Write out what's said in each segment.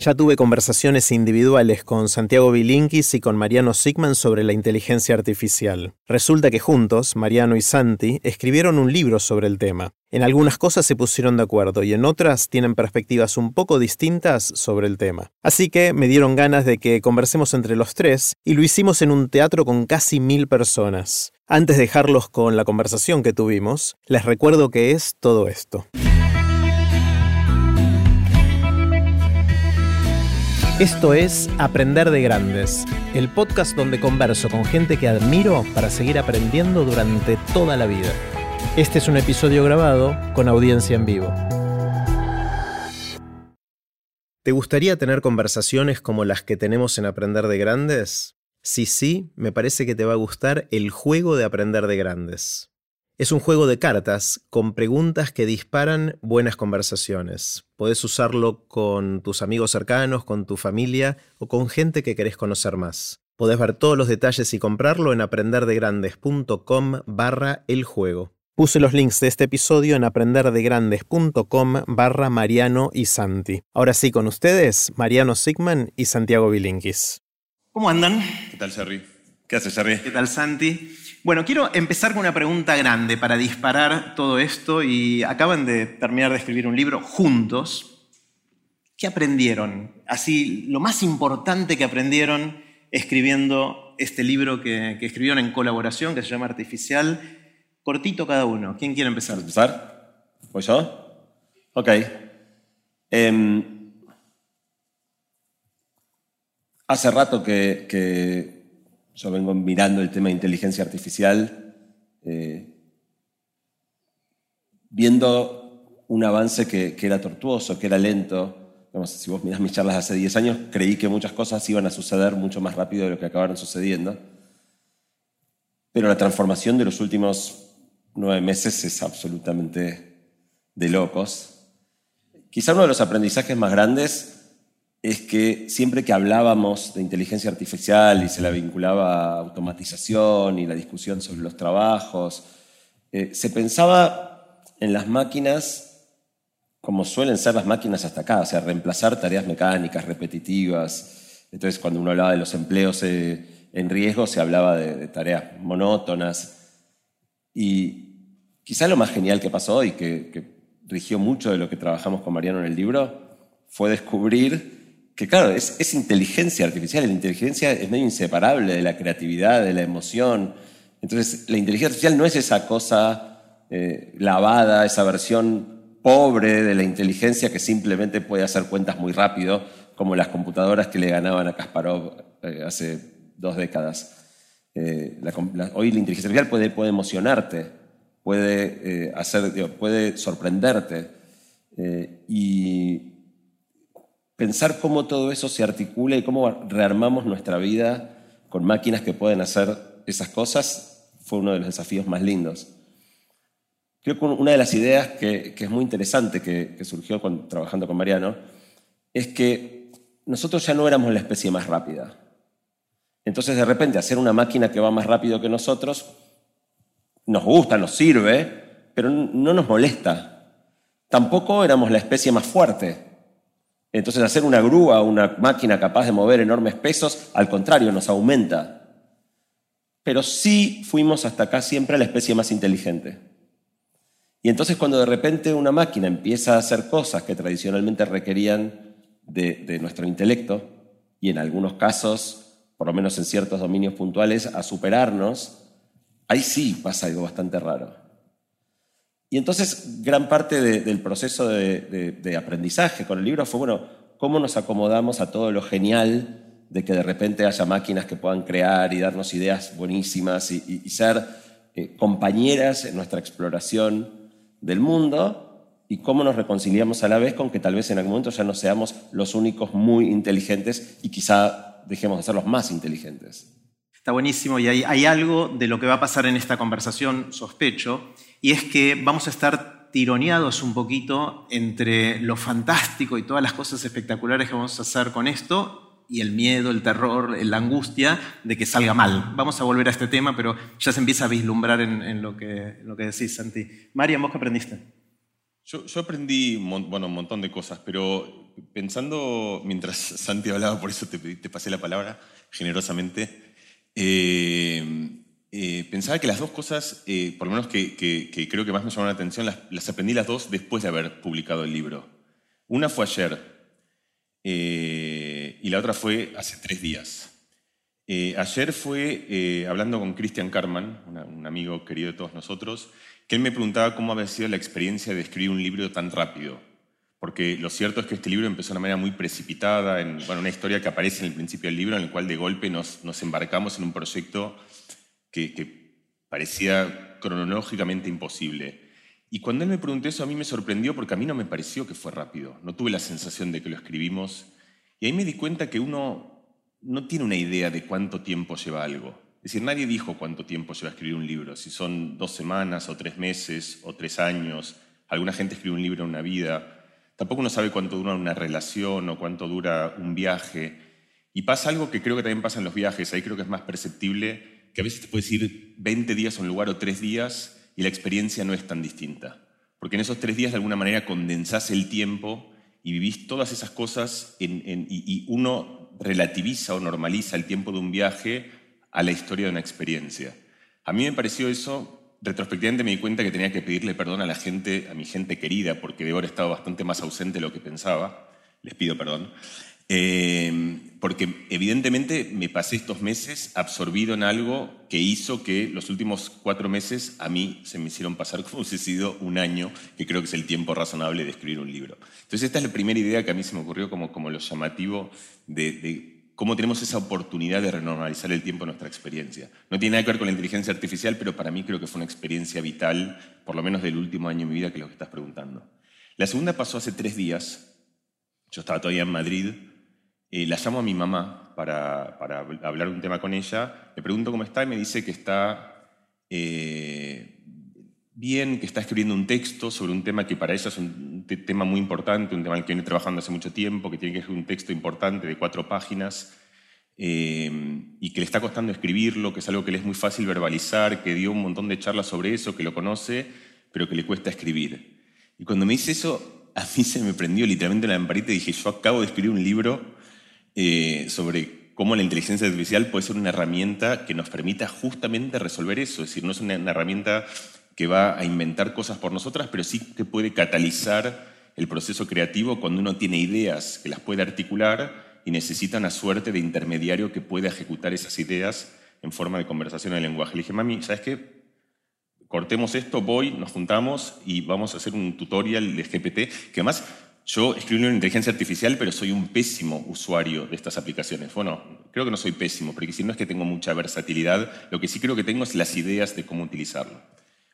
Ya tuve conversaciones individuales con Santiago Bilinkis y con Mariano Sigman sobre la inteligencia artificial. Resulta que juntos, Mariano y Santi, escribieron un libro sobre el tema. En algunas cosas se pusieron de acuerdo y en otras tienen perspectivas un poco distintas sobre el tema. Así que me dieron ganas de que conversemos entre los tres y lo hicimos en un teatro con casi mil personas. Antes de dejarlos con la conversación que tuvimos, les recuerdo que es todo esto. Esto es Aprender de Grandes, el podcast donde converso con gente que admiro para seguir aprendiendo durante toda la vida. Este es un episodio grabado con audiencia en vivo. ¿Te gustaría tener conversaciones como las que tenemos en Aprender de Grandes? Si sí, me parece que te va a gustar el juego de Aprender de Grandes. Es un juego de cartas con preguntas que disparan buenas conversaciones. Podés usarlo con tus amigos cercanos, con tu familia o con gente que querés conocer más. Podés ver todos los detalles y comprarlo en aprenderdegrandes.com barra el juego. Puse los links de este episodio en aprenderdegrandes.com barra Mariano y Santi. Ahora sí, con ustedes, Mariano Sigman y Santiago Bilinkis. ¿Cómo andan? ¿Qué tal, Jerry? ¿Qué haces, Jerry? ¿Qué tal, Santi? Bueno, quiero empezar con una pregunta grande para disparar todo esto y acaban de terminar de escribir un libro juntos. ¿Qué aprendieron? Así, lo más importante que aprendieron escribiendo este libro que, escribieron en colaboración, que se llama Artificial, cortito cada uno. ¿Quién quiere empezar? ¿Empezar? ¿Voy yo? Ok. Em, hace rato que yo vengo mirando el tema de inteligencia artificial, eh, viendo un avance que, era tortuoso, que era lento. si vos mirás mis charlas hace 10 años, creí que muchas cosas iban a suceder mucho más rápido de lo que acabaron sucediendo. Pero la transformación de los últimos nueve meses es absolutamente de locos. Quizá uno de los aprendizajes más grandes es que siempre que hablábamos de inteligencia artificial y se la vinculaba a automatización y la discusión sobre los trabajos, eh, se pensaba en las máquinas como suelen ser las máquinas hasta acá, o sea, reemplazar tareas mecánicas, repetitivas. Entonces, cuando uno hablaba de los empleos eh, en riesgo, se hablaba de, tareas monótonas. Y quizá lo más genial que pasó y que, que rigió mucho de lo que trabajamos con Mariano en el libro fue descubrir que claro, es, inteligencia artificial, la inteligencia es medio inseparable de la creatividad, de la emoción. Entonces, la inteligencia artificial no es esa cosa eh, lavada, esa versión pobre de la inteligencia que simplemente puede hacer cuentas muy rápido, como las computadoras que le ganaban a Kasparov eh, hace dos décadas. Eh, hoy la inteligencia artificial puede, puede emocionarte, puede, hacer, puede sorprenderte. y pensar cómo todo eso se articula y cómo rearmamos nuestra vida con máquinas que pueden hacer esas cosas fue uno de los desafíos más lindos. Creo que una de las ideas que, es muy interesante que, surgió trabajando con Mariano es que nosotros ya no éramos la especie más rápida. Entonces de repente hacer una máquina que va más rápido que nosotros nos gusta, nos sirve, pero no nos molesta. Tampoco éramos la especie más fuerte. Entonces hacer una grúa, una máquina capaz de mover enormes pesos, al contrario, nos aumenta. Pero sí fuimos hasta acá siempre la especie más inteligente. Y entonces cuando de repente una máquina empieza a hacer cosas que tradicionalmente requerían de, nuestro intelecto, y en algunos casos, por lo menos en ciertos dominios puntuales, a superarnos, ahí sí pasa algo bastante raro. Y entonces gran parte del proceso de, aprendizaje con el libro fue, bueno, cómo nos acomodamos a todo lo genial de que de repente haya máquinas que puedan crear y darnos ideas buenísimas y, ser eh, compañeras en nuestra exploración del mundo y cómo nos reconciliamos a la vez con que tal vez en algún momento ya no seamos los únicos muy inteligentes y quizá dejemos de ser los más inteligentes. Está buenísimo y hay, hay algo de lo que va a pasar en esta conversación, sospecho, y es que vamos a estar tironeados un poquito entre lo fantástico y todas las cosas espectaculares que vamos a hacer con esto y el miedo, el terror, la angustia de que salga mal. Vamos a volver a este tema, pero ya se empieza a vislumbrar en, lo, que, lo que decís, Santi. Marian, ¿vos qué aprendiste? Yo, aprendí bueno, un montón de cosas, pero pensando, mientras Santi hablaba, por eso te pasé la palabra generosamente, eh, eh, pensaba que las dos cosas, eh, por lo menos que, creo que más me llamaron la atención, las, aprendí las dos después de haber publicado el libro. Una fue ayer y la otra fue hace tres días. ayer fue hablando con Christian Carman, un amigo querido de todos nosotros, que él me preguntaba cómo había sido la experiencia de escribir un libro tan rápido. Porque lo cierto es que este libro empezó de una manera muy precipitada, en bueno, una historia que aparece en el principio del libro, en el cual de golpe nos, nos embarcamos en un proyecto que, parecía cronológicamente imposible. Y cuando él me preguntó eso, a mí me sorprendió porque a mí no me pareció que fue rápido. No tuve la sensación de que lo escribimos. Y ahí me di cuenta que uno no tiene una idea de cuánto tiempo lleva algo. Es decir, nadie dijo cuánto tiempo lleva escribir un libro, si son dos semanas o tres meses o tres años. Alguna gente escribe un libro en una vida. Tampoco uno sabe cuánto dura una relación o cuánto dura un viaje. Y pasa algo que creo que también pasa en los viajes, ahí creo que es más perceptible que a veces te puedes ir 20 días a un lugar o 3 días y la experiencia no es tan distinta. Porque en esos 3 días de alguna manera condensás el tiempo y vivís todas esas cosas y, uno relativiza o normaliza el tiempo de un viaje a la historia de una experiencia. A mí me pareció eso, retrospectivamente me di cuenta que tenía que pedirle perdón a la gente, a mi gente querida, porque debo haber estado bastante más ausente de lo que pensaba. Les pido perdón. Eh, porque evidentemente me pasé estos meses absorbido en algo que hizo que los últimos cuatro meses a mí se me hicieron pasar como si sido un año, que creo que es el tiempo razonable de escribir un libro. Entonces esta es la primera idea que a mí se me ocurrió como, como lo llamativo de, de cómo tenemos esa oportunidad de renormalizar el tiempo en nuestra experiencia. No tiene nada que ver con la inteligencia artificial, pero para mí creo que fue una experiencia vital, por lo menos del último año de mi vida, que es lo que estás preguntando. La segunda pasó hace tres días. Yo estaba todavía en Madrid eh, la llamo a mi mamá para, para, hablar un tema con ella, le pregunto cómo está y me dice que está eh, bien, que está escribiendo un texto sobre un tema que para ella es un tema muy importante, un tema en el que viene trabajando hace mucho tiempo, que tiene que escribir un texto importante de cuatro páginas eh, y que le está costando escribirlo, que es algo que le es muy fácil verbalizar, que dio un montón de charlas sobre eso, que lo conoce, pero que le cuesta escribir. Y cuando me dice eso, a mí se me prendió literalmente la lamparita y dije, yo acabo de escribir un libro eh, sobre cómo la inteligencia artificial puede ser una herramienta que nos permita justamente resolver eso. Es decir, no es una, herramienta que va a inventar cosas por nosotras, pero sí que puede catalizar el proceso creativo cuando uno tiene ideas que las puede articular y necesita una suerte de intermediario que pueda ejecutar esas ideas en forma de conversación en el lenguaje. Le dije, mami, ¿sabes qué? Cortemos esto, voy, nos juntamos y vamos a hacer un tutorial de GPT, que además yo escribí una inteligencia artificial, pero soy un pésimo usuario de estas aplicaciones. Bueno, creo que no soy pésimo, porque si no es que tengo mucha versatilidad, lo que sí creo que tengo es las ideas de cómo utilizarlo,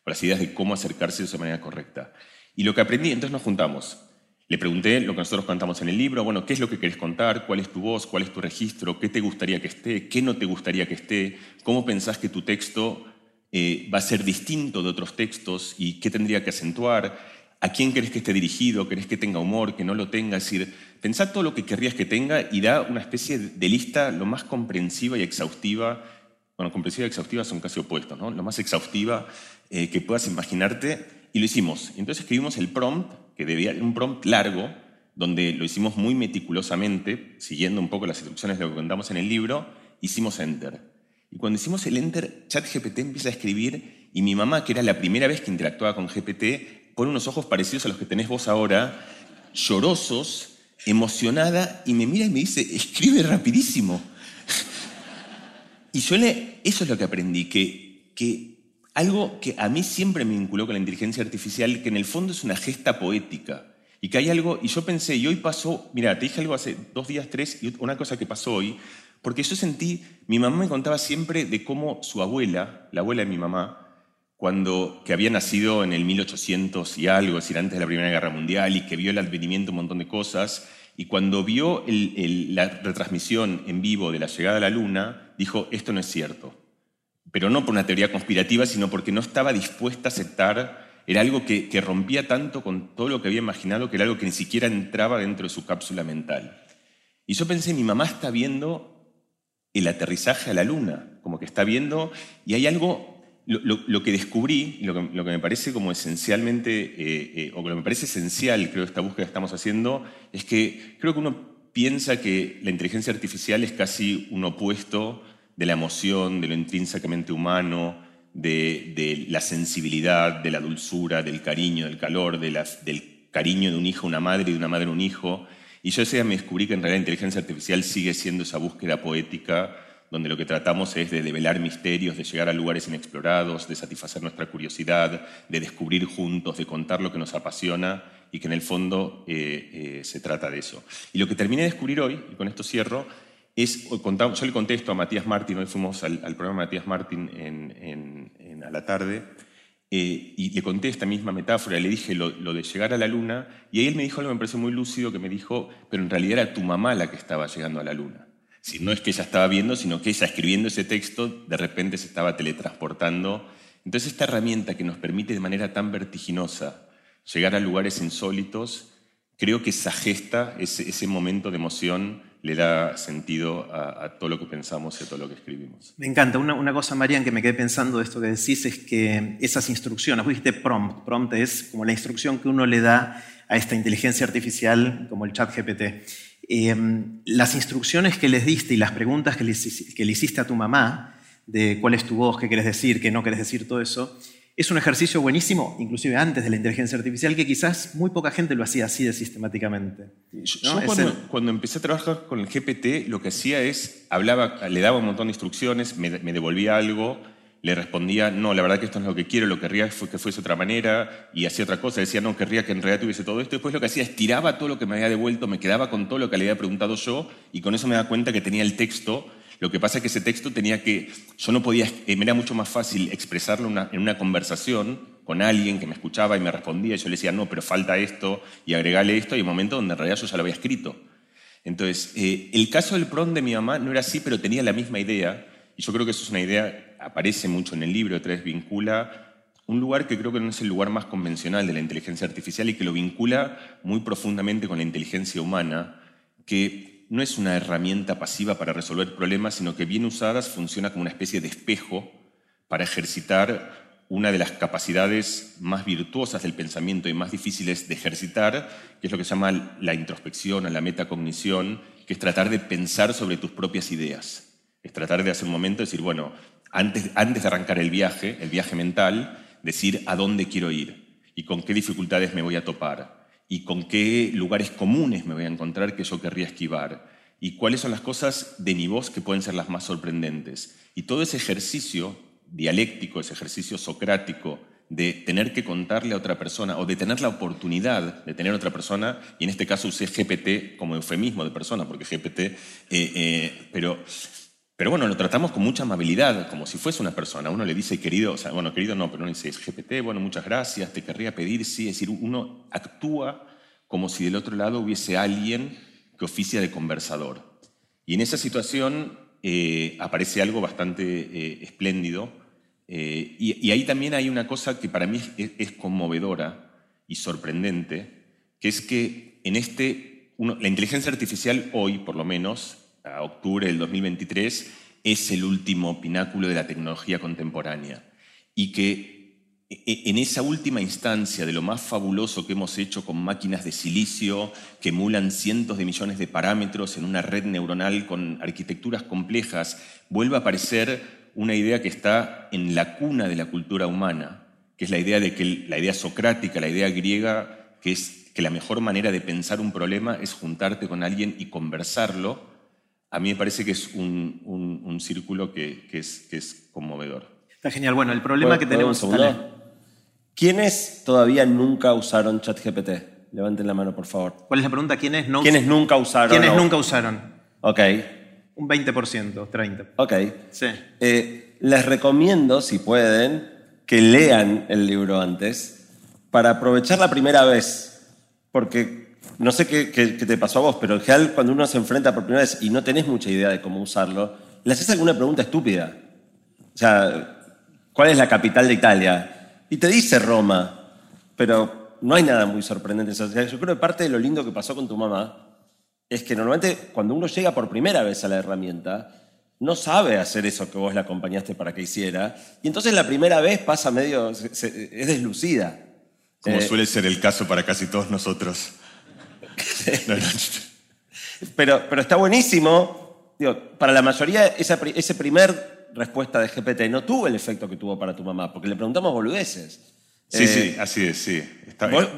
o las ideas de cómo acercarse de esa manera correcta. Y lo que aprendí, entonces nos juntamos. Le pregunté lo que nosotros contamos en el libro, bueno, ¿qué es lo que querés contar? ¿Cuál es tu voz? ¿Cuál es tu registro? ¿Qué te gustaría que esté? ¿Qué no te gustaría que esté? ¿Cómo pensás que tu texto eh, va a ser distinto de otros textos y qué tendría que acentuar? ¿A quién querés que esté dirigido? ¿Querés que tenga humor? ¿Que no lo tenga? Es decir, pensá todo lo que querrías que tenga y da una especie de lista lo más comprensiva y exhaustiva. Bueno, comprensiva y exhaustiva son casi opuestos, ¿no? Lo más exhaustiva eh, que puedas imaginarte. Y lo hicimos. Entonces escribimos el prompt, que debía un prompt largo, donde lo hicimos muy meticulosamente, siguiendo un poco las instrucciones de lo que contamos en el libro, hicimos enter. Y cuando hicimos el enter, ChatGPT empieza a escribir y mi mamá, que era la primera vez que interactuaba con GPT, pone unos ojos parecidos a los que tenés vos ahora, llorosos, emocionada, y me mira y me dice, escribe rapidísimo. y yo eso es lo que aprendí, que, que algo que a mí siempre me vinculó con la inteligencia artificial, que en el fondo es una gesta poética. Y que hay algo, y yo pensé, y hoy pasó, mira, te dije algo hace dos días, tres, y una cosa que pasó hoy, porque yo sentí, mi mamá me contaba siempre de cómo su abuela, la abuela de mi mamá, cuando, que había nacido en el 1800 y algo, es decir, antes de la Primera Guerra Mundial, y que vio el advenimiento un montón de cosas, y cuando vio la retransmisión en vivo de la llegada a la Luna, dijo, esto no es cierto. Pero no por una teoría conspirativa, sino porque no estaba dispuesta a aceptar, era algo que, que rompía tanto con todo lo que había imaginado, que era algo que ni siquiera entraba dentro de su cápsula mental. Y yo pensé, mi mamá está viendo el aterrizaje a la Luna, como que está viendo, y hay algo lo, que descubrí, lo que, lo que, me parece como esencialmente, eh, eh, o lo que me parece esencial, creo, esta búsqueda que estamos haciendo, es que creo que uno piensa que la inteligencia artificial es casi un opuesto de la emoción, de lo intrínsecamente humano, de, la sensibilidad, de la dulzura, del cariño, del calor, del cariño de un hijo a una madre y de una madre a un hijo. Y yo ese día me descubrí que en realidad la inteligencia artificial sigue siendo esa búsqueda poética donde lo que tratamos es de develar misterios, de llegar a lugares inexplorados, de satisfacer nuestra curiosidad, de descubrir juntos, de contar lo que nos apasiona y que en el fondo eh, eh, se trata de eso. Y lo que terminé de descubrir hoy, y con esto cierro, es, yo le contesto a Matías Martín, hoy fuimos al, programa Matías Martín a la tarde, eh, y le conté esta misma metáfora, le dije lo, lo, de llegar a la luna, y ahí él me dijo algo que me pareció muy lúcido, que me dijo, pero en realidad era tu mamá la que estaba llegando a la luna. Si no es que ella estaba viendo, sino que ella escribiendo ese texto de repente se estaba teletransportando. Entonces esta herramienta que nos permite de manera tan vertiginosa llegar a lugares insólitos, creo que esa gesta, ese, momento de emoción, le da sentido a, todo lo que pensamos y a todo lo que escribimos. Me encanta. Una, cosa, Marian, que me quedé pensando de esto que decís es que esas instrucciones, vos dijiste prompt, prompt es como la instrucción que uno le da a esta inteligencia artificial como el chat GPT. Em, las instrucciones que les diste y las preguntas que le, hiciste a tu mamá, de cuál es tu voz, qué quieres decir, qué no quieres decir, todo eso, es un ejercicio buenísimo, inclusive antes de la inteligencia artificial, que quizás muy poca gente lo hacía así de sistemáticamente. Yo, cuando, empecé a trabajar con el GPT, lo que hacía es, hablaba, le daba un montón de instrucciones, me, me devolvía algo, le respondía, no, la verdad que esto no es lo que quiero, lo querría que fuese otra manera, y hacía otra cosa, decía, no, querría que en realidad tuviese todo esto. Después lo que hacía es tiraba todo lo que me había devuelto, me quedaba con todo lo que le había preguntado yo, y con eso me daba cuenta que tenía el texto. Lo que pasa es que ese texto tenía que, yo no podía, eh, me era mucho más fácil expresarlo en una conversación con alguien que me escuchaba y me respondía, y yo le decía, no, pero falta esto, y agregale esto, y un momento donde en realidad yo ya lo había escrito. Entonces, eh, el caso del PRON de mi mamá no era así, pero tenía la misma idea, y yo creo que eso es una idea, aparece mucho en el libro, vez vincula un lugar que creo que no es el lugar más convencional de la inteligencia artificial y que lo vincula muy profundamente con la inteligencia humana, que no es una herramienta pasiva para resolver problemas, sino que bien usadas funciona como una especie de espejo para ejercitar una de las capacidades más virtuosas del pensamiento y más difíciles de ejercitar, que es lo que se llama la introspección o la metacognición, que es tratar de pensar sobre tus propias ideas. Es tratar de hacer un momento, decir, bueno, antes, antes de arrancar el viaje, el viaje mental, decir a dónde quiero ir y con qué dificultades me voy a topar y con qué lugares comunes me voy a encontrar que yo querría esquivar y cuáles son las cosas de mi voz que pueden ser las más sorprendentes. Y todo ese ejercicio dialéctico, ese ejercicio socrático de tener que contarle a otra persona o de tener la oportunidad de tener otra persona, y en este caso usé GPT como eufemismo de persona, porque GPT, eh, eh, pero pero bueno, lo tratamos con mucha amabilidad, como si fuese una persona. Uno le dice, querido, o sea, bueno, querido no, pero uno dice, GPT, bueno, muchas gracias, te querría pedir, sí. Es decir, uno actúa como si del otro lado hubiese alguien que oficia de conversador. Y en esa situación eh, aparece algo bastante eh, espléndido. Eh, y, ahí también hay una cosa que para mí es, conmovedora y sorprendente, que es que en este, la inteligencia artificial hoy, por lo menos, a octubre del 2023, es el último pináculo de la tecnología contemporánea. Y que e, e, en esa última instancia de lo más fabuloso que hemos hecho con máquinas de silicio que emulan cientos de millones de parámetros en una red neuronal con arquitecturas complejas, vuelve a aparecer una idea que está en la cuna de la cultura humana, que es la idea de que la idea socrática, la idea griega, que es que la mejor manera de pensar un problema es juntarte con alguien y conversarlo a mí me parece que es un, círculo que, es, es, conmovedor. Está genial. Bueno, el problema que tenemos... ¿Quiénes todavía nunca usaron ChatGPT? Levanten la mano, por favor. ¿Cuál es la pregunta? ¿Quiénes, no ¿Quiénes nunca usaron? ¿Quiénes nunca usaron? Ok. Un 20%, 30%. Ok. Sí. Eh, les recomiendo, si pueden, que lean el libro antes para aprovechar la primera vez. Porque no sé qué, te pasó a vos, pero en general cuando uno se enfrenta por primera vez y no tenés mucha idea de cómo usarlo, le haces alguna pregunta estúpida. O sea, ¿cuál es la capital de Italia? Y te dice Roma, pero no hay nada muy sorprendente. yo creo que parte de lo lindo que pasó con tu mamá es que normalmente cuando uno llega por primera vez a la herramienta, no sabe hacer eso que vos le acompañaste para que hiciera. Y entonces la primera vez pasa medio, es deslucida. Como eh, suele ser el caso para casi todos nosotros. pero, pero está buenísimo. para la mayoría, esa, ese primer respuesta de GPT no tuvo el efecto que tuvo para tu mamá, porque le preguntamos boludeces. Sí, sí, eh, así es, sí.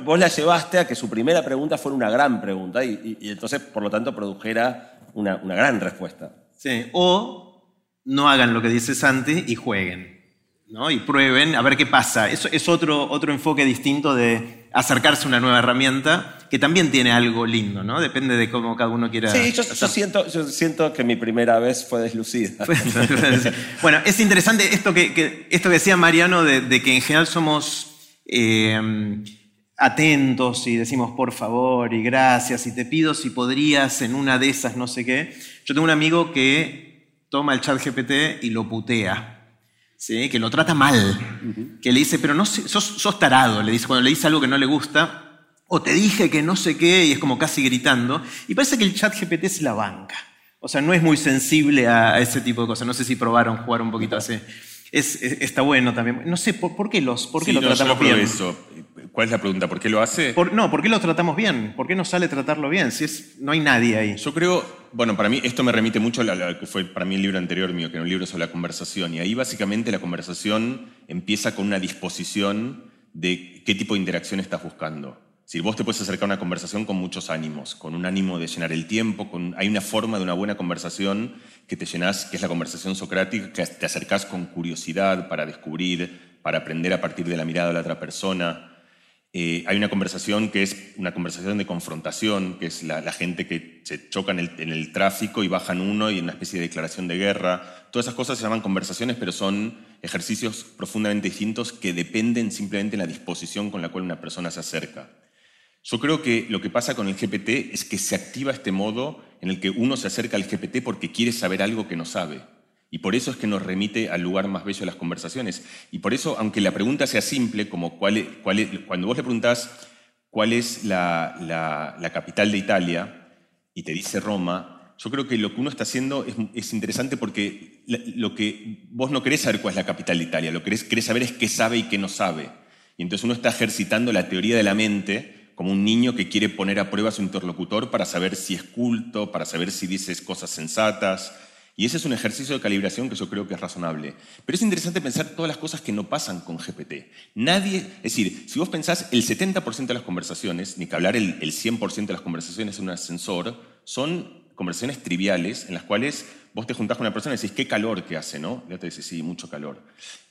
vos, la llevaste a que su primera pregunta fuera una gran pregunta y, entonces, por lo tanto, produjera una, una gran respuesta. Sí, o no hagan lo que dice Santi y jueguen. ¿no? y prueben a ver qué pasa. Eso es otro, otro enfoque distinto de acercarse a una nueva herramienta que también tiene algo lindo, ¿no? Depende de cómo cada uno quiera. Sí, yo, siento, yo siento que mi primera vez fue deslucida. bueno, es interesante esto que, esto que decía Mariano de, que en general somos eh, atentos y decimos por favor y gracias y te pido si podrías en una de esas no sé qué. Yo tengo un amigo que toma el chat GPT y lo putea. ¿Sí? que lo trata mal, que le dice, pero no sos, sos, tarado, le dice, cuando le dice algo que no le gusta, o te dije que no sé qué, y es como casi gritando, y parece que el chat GPT es la banca. O sea, no es muy sensible a ese tipo de cosas. No sé si probaron jugar un poquito así. Es, está bueno también. No sé, ¿por, qué, los, por qué lo tratamos bien? Eso. ¿Cuál es la pregunta? ¿Por qué lo hace? no, ¿por qué lo tratamos bien? ¿Por qué no sale tratarlo bien? Si es, no hay nadie ahí. Yo creo, bueno, para mí esto me remite mucho a lo que fue para mí el libro anterior mío, que era un libro sobre la conversación. Y ahí básicamente la conversación empieza con una disposición de qué tipo de interacción estás buscando. Si vos te puedes acercar a una conversación con muchos ánimos, con un ánimo de llenar el tiempo, con, hay una forma de una buena conversación que te llenas, que es la conversación socrática, que te acercás con curiosidad para descubrir, para aprender a partir de la mirada de la otra persona. Eh, hay una conversación que es una conversación de confrontación, que es la, gente que se choca en el, tráfico y bajan uno y una especie de declaración de guerra. Todas esas cosas se llaman conversaciones, pero son ejercicios profundamente distintos que dependen simplemente de la disposición con la cual una persona se acerca. Yo creo que lo que pasa con el GPT es que se activa este modo en el que uno se acerca al GPT porque quiere saber algo que no sabe. Y por eso es que nos remite al lugar más bello de las conversaciones. Y por eso, aunque la pregunta sea simple, como cuál cuando vos le preguntás cuál es la, capital de Italia y te dice Roma, yo creo que lo que uno está haciendo es, interesante porque lo que vos no querés saber cuál es la capital de Italia, lo que querés, querés saber es qué sabe y qué no sabe. Y entonces uno está ejercitando la teoría de la mente como un niño que quiere poner a prueba a su interlocutor para saber si es culto, para saber si dices cosas sensatas, y ese es un ejercicio de calibración que yo creo que es razonable. Pero es interesante pensar todas las cosas que no pasan con GPT. Nadie, es decir, si vos pensás el 70% de las conversaciones, ni que hablar el, 100% de las conversaciones en un ascensor, son conversaciones triviales en las cuales vos te juntás con una persona y decís, qué calor que hace, ¿no? Y te dice, sí, mucho calor.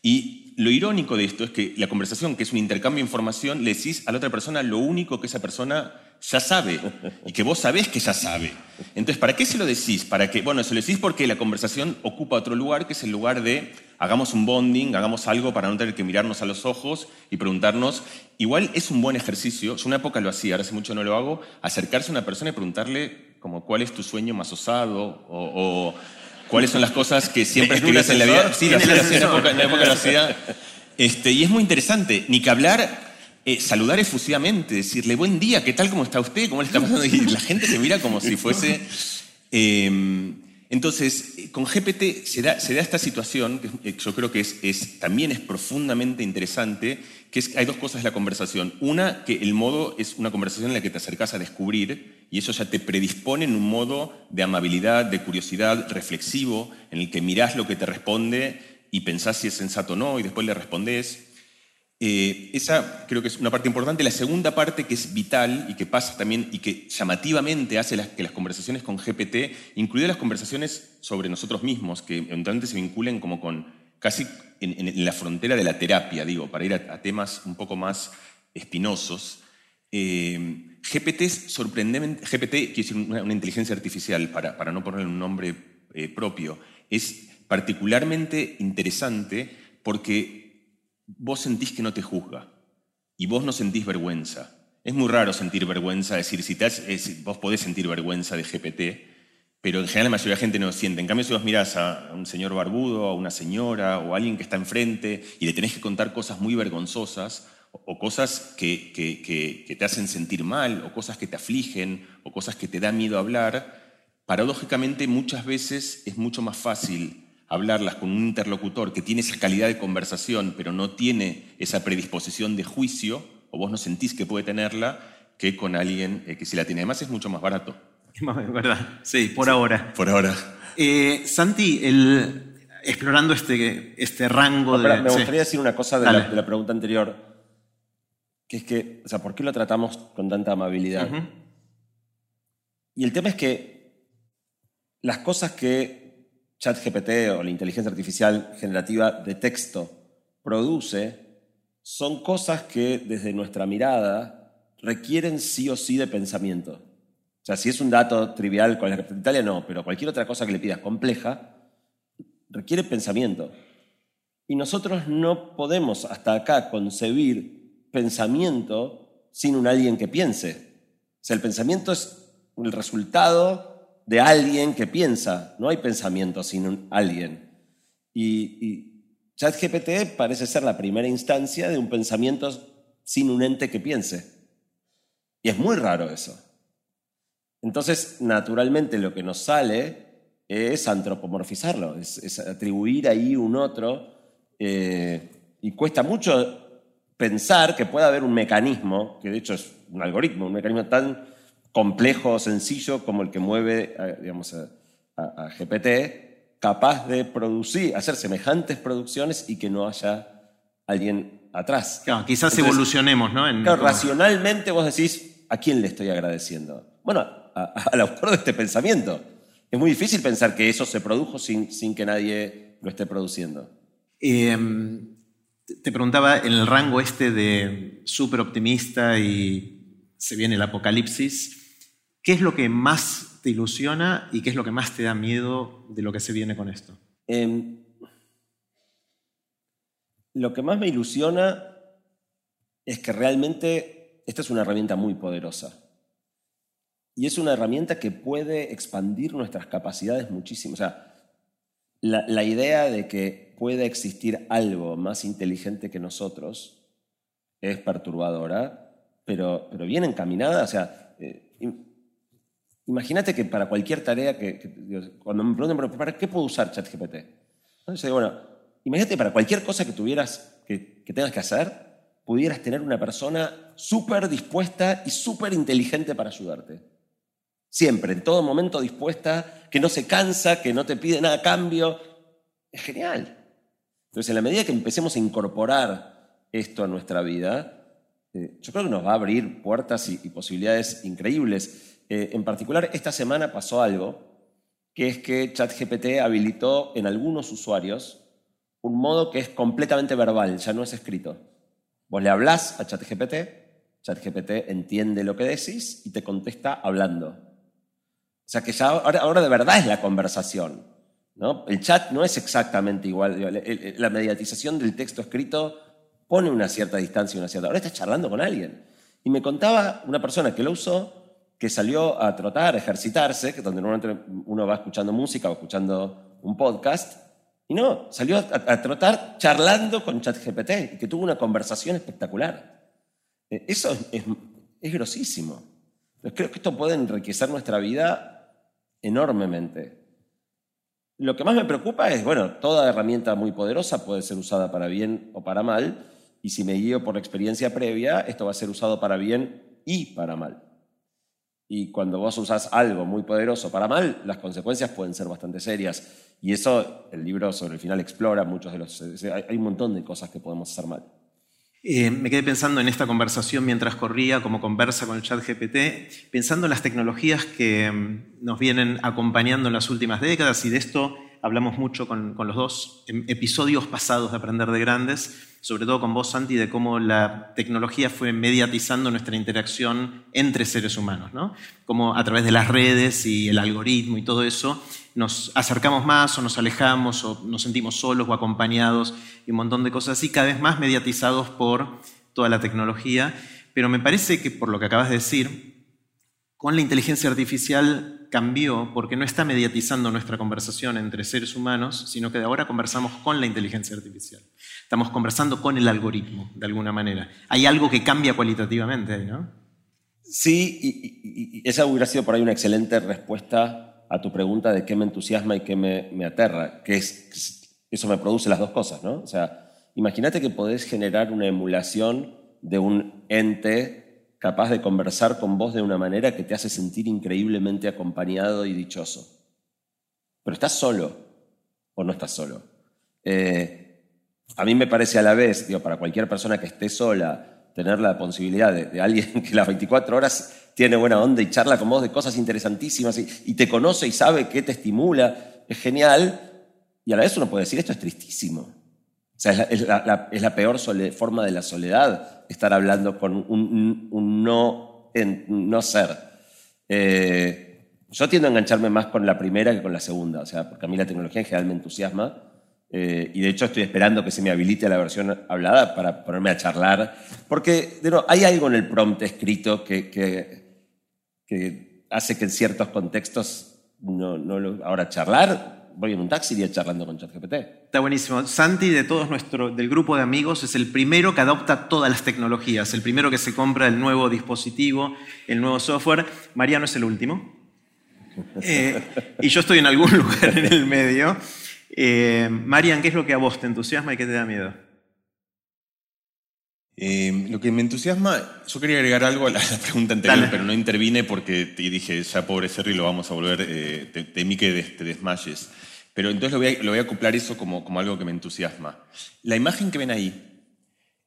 Y lo irónico de esto es que la conversación, que es un intercambio de información, le decís a la otra persona lo único que esa persona ya sabe y que vos sabés que ya sabe. Entonces, ¿para qué se lo decís? Para que, bueno, se lo decís porque la conversación ocupa otro lugar, que es el lugar de hagamos un bonding, hagamos algo para no tener que mirarnos a los ojos y preguntarnos. Igual es un buen ejercicio, yo una época lo hacía, ahora hace mucho no lo hago, acercarse a una persona y preguntarle como cuál es tu sueño más osado o, cuáles son las cosas que siempre escribes en la vida. Sí, lo hacía, en la época, lo hacía. Este, y es muy interesante, ni que hablar eh, saludar efusivamente, decirle buen día, ¿qué tal? ¿Cómo está usted? ¿Cómo le está pasando? Y la gente se mira como si fuese... Em, entonces, con GPT se da, se da, esta situación, que yo creo que es, también es profundamente interesante, que es, hay dos cosas de la conversación. Una, que el modo es una conversación en la que te acercas a descubrir, y eso ya te predispone en un modo de amabilidad, de curiosidad, reflexivo, en el que mirás lo que te responde y pensás si es sensato o no, y después le respondés. Eh, esa creo que es una parte importante. La segunda parte que es vital y que pasa también y que llamativamente hace que las conversaciones con GPT, incluidas las conversaciones sobre nosotros mismos, que eventualmente se vinculen como con casi en, la frontera de la terapia, digo, para ir a, temas un poco más espinosos. Eh, GPT es sorprendentemente, GPT quiere decir una, inteligencia artificial, para, para, no ponerle un nombre eh, propio, es particularmente interesante porque vos sentís que no te juzga y vos no sentís vergüenza. Es muy raro sentir vergüenza, decir, si te vos podés sentir vergüenza de GPT, pero en general la mayoría de la gente no lo siente. En cambio, si vos mirás a un señor barbudo, a una señora o a alguien que está enfrente y le tenés que contar cosas muy vergonzosas o cosas que, que te hacen sentir mal o cosas que te afligen o cosas que te da miedo hablar, paradójicamente muchas veces es mucho más fácil hablarlas con un interlocutor que tiene esa calidad de conversación, pero no tiene esa predisposición de juicio, o vos no sentís que puede tenerla, que con alguien eh, que sí la tiene. Además es mucho más barato. Es verdad, sí, por ahora. Por ahora. Eh, Santi, el, explorando este, este rango de... Me gustaría decir una cosa de la, pregunta anterior, que es que, o sea, ¿por qué lo tratamos con tanta amabilidad? Y el tema es que las cosas que ChatGPT o la inteligencia artificial generativa de texto produce son cosas que desde nuestra mirada requieren sí o sí de pensamiento. O sea, si es un dato trivial con la Italia, no, pero cualquier otra cosa que le pidas compleja requiere pensamiento. Y nosotros no podemos hasta acá concebir pensamiento sin un alguien que piense. O sea, el pensamiento es el resultado de alguien que piensa. No hay pensamiento sin un alguien. Y, ChatGPT parece ser la primera instancia de un pensamiento sin un ente que piense. Y es muy raro eso. Entonces, naturalmente, lo que nos sale es antropomorfizarlo, es, atribuir ahí un otro. Eh, y cuesta mucho pensar que pueda haber un mecanismo, que de hecho es un algoritmo, un mecanismo tan complejo, sencillo como el que mueve digamos, a, GPT, capaz de producir, hacer semejantes producciones y que no haya alguien atrás. Claro, quizás evolucionemos, ¿no? claro, racionalmente vos decís, ¿a quién le estoy agradeciendo? Bueno, al autor de este pensamiento. Es muy difícil pensar que eso se produjo sin, sin que nadie lo esté produciendo. Em, te preguntaba en el rango este de súper optimista y se viene el apocalipsis, ¿qué es lo que más te ilusiona y qué es lo que más te da miedo de lo que se viene con esto? Em, lo que más me ilusiona es que realmente esta es una herramienta muy poderosa. Y es una herramienta que puede expandir nuestras capacidades muchísimo. La, idea de que pueda existir algo más inteligente que nosotros es perturbadora, pero, pero bien encaminada. O sea, eh, imagínate que para cualquier tarea que, cuando me preguntan, ¿para qué puedo usar ChatGPT? Entonces, bueno, imagínate para cualquier cosa que tuvieras, que, que tengas que hacer, pudieras tener una persona súper dispuesta y súper inteligente para ayudarte siempre, en todo momento dispuesta, que no se cansa, que no te pide nada a cambio. Es genial. Entonces, en la medida que empecemos a incorporar esto a nuestra vida, eh, yo creo que nos va a abrir puertas y, posibilidades increíbles. Eh, en particular, esta semana pasó algo, que es que ChatGPT habilitó en algunos usuarios un modo que es completamente verbal, ya no es escrito. Vos le hablás a ChatGPT, ChatGPT entiende lo que decís y te contesta hablando. O sea que ya ahora, de verdad es la conversación. ¿no? El chat no es exactamente igual. La mediatización del texto escrito pone una cierta distancia una cierta. Ahora estás charlando con alguien. Y me contaba una persona que lo usó, que salió a trotar, a ejercitarse, que donde normalmente uno va escuchando música o escuchando un podcast, y no, salió a, trotar charlando con ChatGPT y que tuvo una conversación espectacular. Eh, eso es, es grosísimo. Creo que esto puede enriquecer nuestra vida enormemente. Lo que más me preocupa es, bueno, toda herramienta muy poderosa puede ser usada para bien o para mal, y si me guío por experiencia previa, esto va a ser usado para bien y para mal. Y cuando vos usás algo muy poderoso para mal, las consecuencias pueden ser bastante serias. Y eso el libro sobre el final explora muchos de los... Hay un montón de cosas que podemos hacer mal. Eh, me quedé pensando en esta conversación mientras corría, como conversa con el chat GPT, pensando en las tecnologías que mm, nos vienen acompañando en las últimas décadas y de esto hablamos mucho con, los dos episodios pasados de Aprender de Grandes, sobre todo con vos, Santi, de cómo la tecnología fue mediatizando nuestra interacción entre seres humanos, ¿no? Como a través de las redes y el algoritmo y todo eso, nos acercamos más o nos alejamos o nos sentimos solos o acompañados y un montón de cosas así, cada vez más mediatizados por toda la tecnología. Pero me parece que, por lo que acabas de decir, con la inteligencia artificial cambió porque no está mediatizando nuestra conversación entre seres humanos, sino que de ahora conversamos con la inteligencia artificial. Estamos conversando con el algoritmo, de alguna manera. Hay algo que cambia cualitativamente, ¿no? Sí, y, esa hubiera sido por ahí una excelente respuesta a tu pregunta de qué me entusiasma y qué me, me aterra, que es, eso me produce las dos cosas, ¿no? O sea, imagínate que podés generar una emulación de un ente capaz de conversar con vos de una manera que te hace sentir increíblemente acompañado y dichoso. Pero estás solo o no estás solo. Eh, a mí me parece a la vez, digo, para cualquier persona que esté sola, tener la posibilidad de, alguien que las 24 horas tiene buena onda y charla con vos de cosas interesantísimas y, te conoce y sabe qué te estimula, es genial. Y a la vez uno puede decir, esto es tristísimo. O sea, es la, peor forma de la soledad, estar hablando con un, no, ser. Eh, yo tiendo a engancharme más con la primera que con la segunda, o sea, porque a mí la tecnología en general me entusiasma eh, y de hecho estoy esperando que se me habilite la versión hablada para ponerme a charlar, porque de hay algo en el prompt escrito que, que, hace que en ciertos contextos no, no ahora charlar, voy en un taxi y ir charlando con ChatGPT. Está buenísimo. Santi, de todos nuestro, del grupo de amigos, es el primero que adopta todas las tecnologías, el primero que se compra el nuevo dispositivo, el nuevo software. Mariano es el último. Eh, y yo estoy en algún lugar en el medio. Eh, Marian, ¿qué es lo que a vos te entusiasma y qué te da miedo? Eh, lo que me entusiasma, yo quería agregar algo a la, pregunta anterior, pero no intervine porque te dije, ya pobre Serri, lo vamos a volver, eh, temí que te desmayes. Pero entonces lo voy a, lo voy a acoplar eso como, como, algo que me entusiasma. La imagen que ven ahí,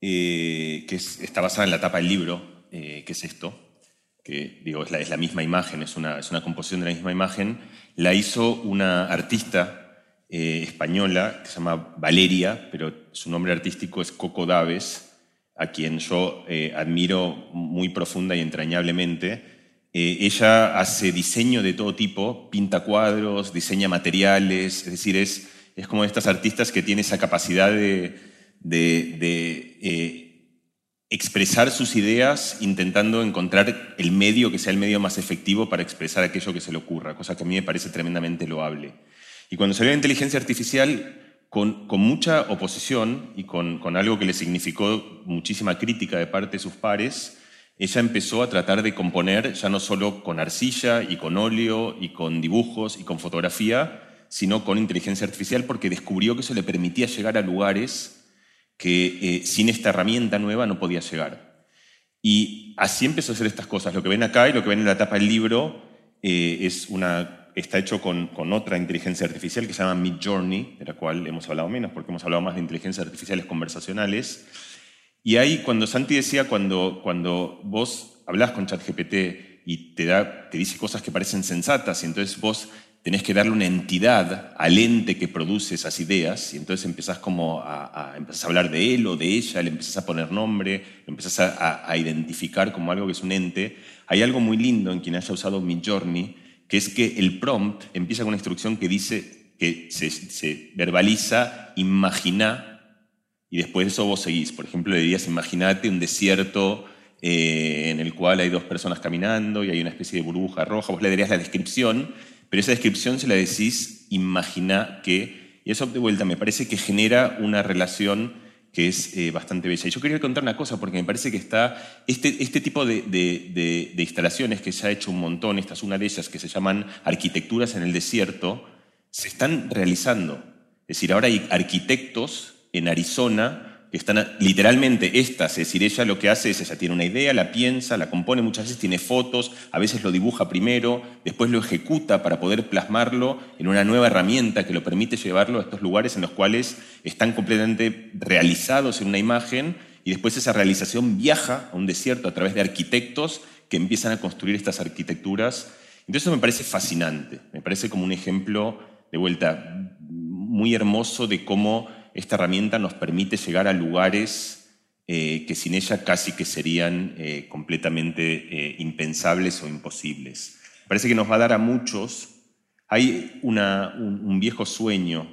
eh, que está basada en la tapa del libro, que es esto, que digo, es la, es la misma imagen, es una, es una composición de la misma imagen, la hizo una artista eh, española que se llama Valeria, pero su nombre artístico es Coco Daves, a quien yo eh, admiro muy profunda y entrañablemente. Eh, ella hace diseño de todo tipo, pinta cuadros, diseña materiales, es decir, es, es como estas artistas que tienen esa capacidad de, de expresar sus ideas intentando encontrar el medio que sea el medio más efectivo para expresar aquello que se le ocurra, cosa que a mí me parece tremendamente loable. Y cuando salió la inteligencia artificial, con, mucha oposición y con, algo que le significó muchísima crítica de parte de sus pares, ella empezó a tratar de componer ya no solo con arcilla y con óleo y con dibujos y con fotografía, sino con inteligencia artificial porque descubrió que eso le permitía llegar a lugares que eh, sin esta herramienta nueva no podía llegar. Y así empezó a hacer estas cosas. Lo que ven acá y lo que ven en la tapa del libro eh, es una está hecho con, otra inteligencia artificial que se llama Midjourney, de la cual hemos hablado menos porque hemos hablado más de inteligencias artificiales conversacionales. Y ahí, cuando Santi decía, cuando, cuando vos hablas con ChatGPT y te, da, te dice cosas que parecen sensatas, y entonces vos tenés que darle una entidad al ente que produce esas ideas, y entonces empezás como a, a, a hablar de él o de ella, le empezás a poner nombre, lo empezás a, a, identificar como algo que es un ente. Hay algo muy lindo en quien haya usado Midjourney, que es que el prompt empieza con una instrucción que dice, que se, verbaliza, imagina, y después de eso vos seguís. Por ejemplo, le dirías, imagínate un desierto eh, en el cual hay dos personas caminando y hay una especie de burbuja roja, vos le darías la descripción, pero esa descripción se la decís, imagina que, y eso de vuelta me parece que genera una relación que es eh, bastante bella. Y yo quería contar una cosa, porque me parece que está este, este tipo de, instalaciones que se ha hecho un montón, esta es una de ellas, que se llaman arquitecturas en el desierto, se están realizando. Es decir, ahora hay arquitectos en Arizona que están literalmente estas, es decir, ella lo que hace es, ella tiene una idea, la piensa, la compone, muchas veces tiene fotos, a veces lo dibuja primero, después lo ejecuta para poder plasmarlo en una nueva herramienta que lo permite llevarlo a estos lugares en los cuales están completamente realizados en una imagen y después esa realización viaja a un desierto a través de arquitectos que empiezan a construir estas arquitecturas. Entonces me parece fascinante, me parece como un ejemplo de vuelta muy hermoso de cómo esta herramienta nos permite llegar a lugares eh, que sin ella casi que serían eh, completamente eh, impensables o imposibles. Parece que nos va a dar a muchos. Hay un, viejo sueño,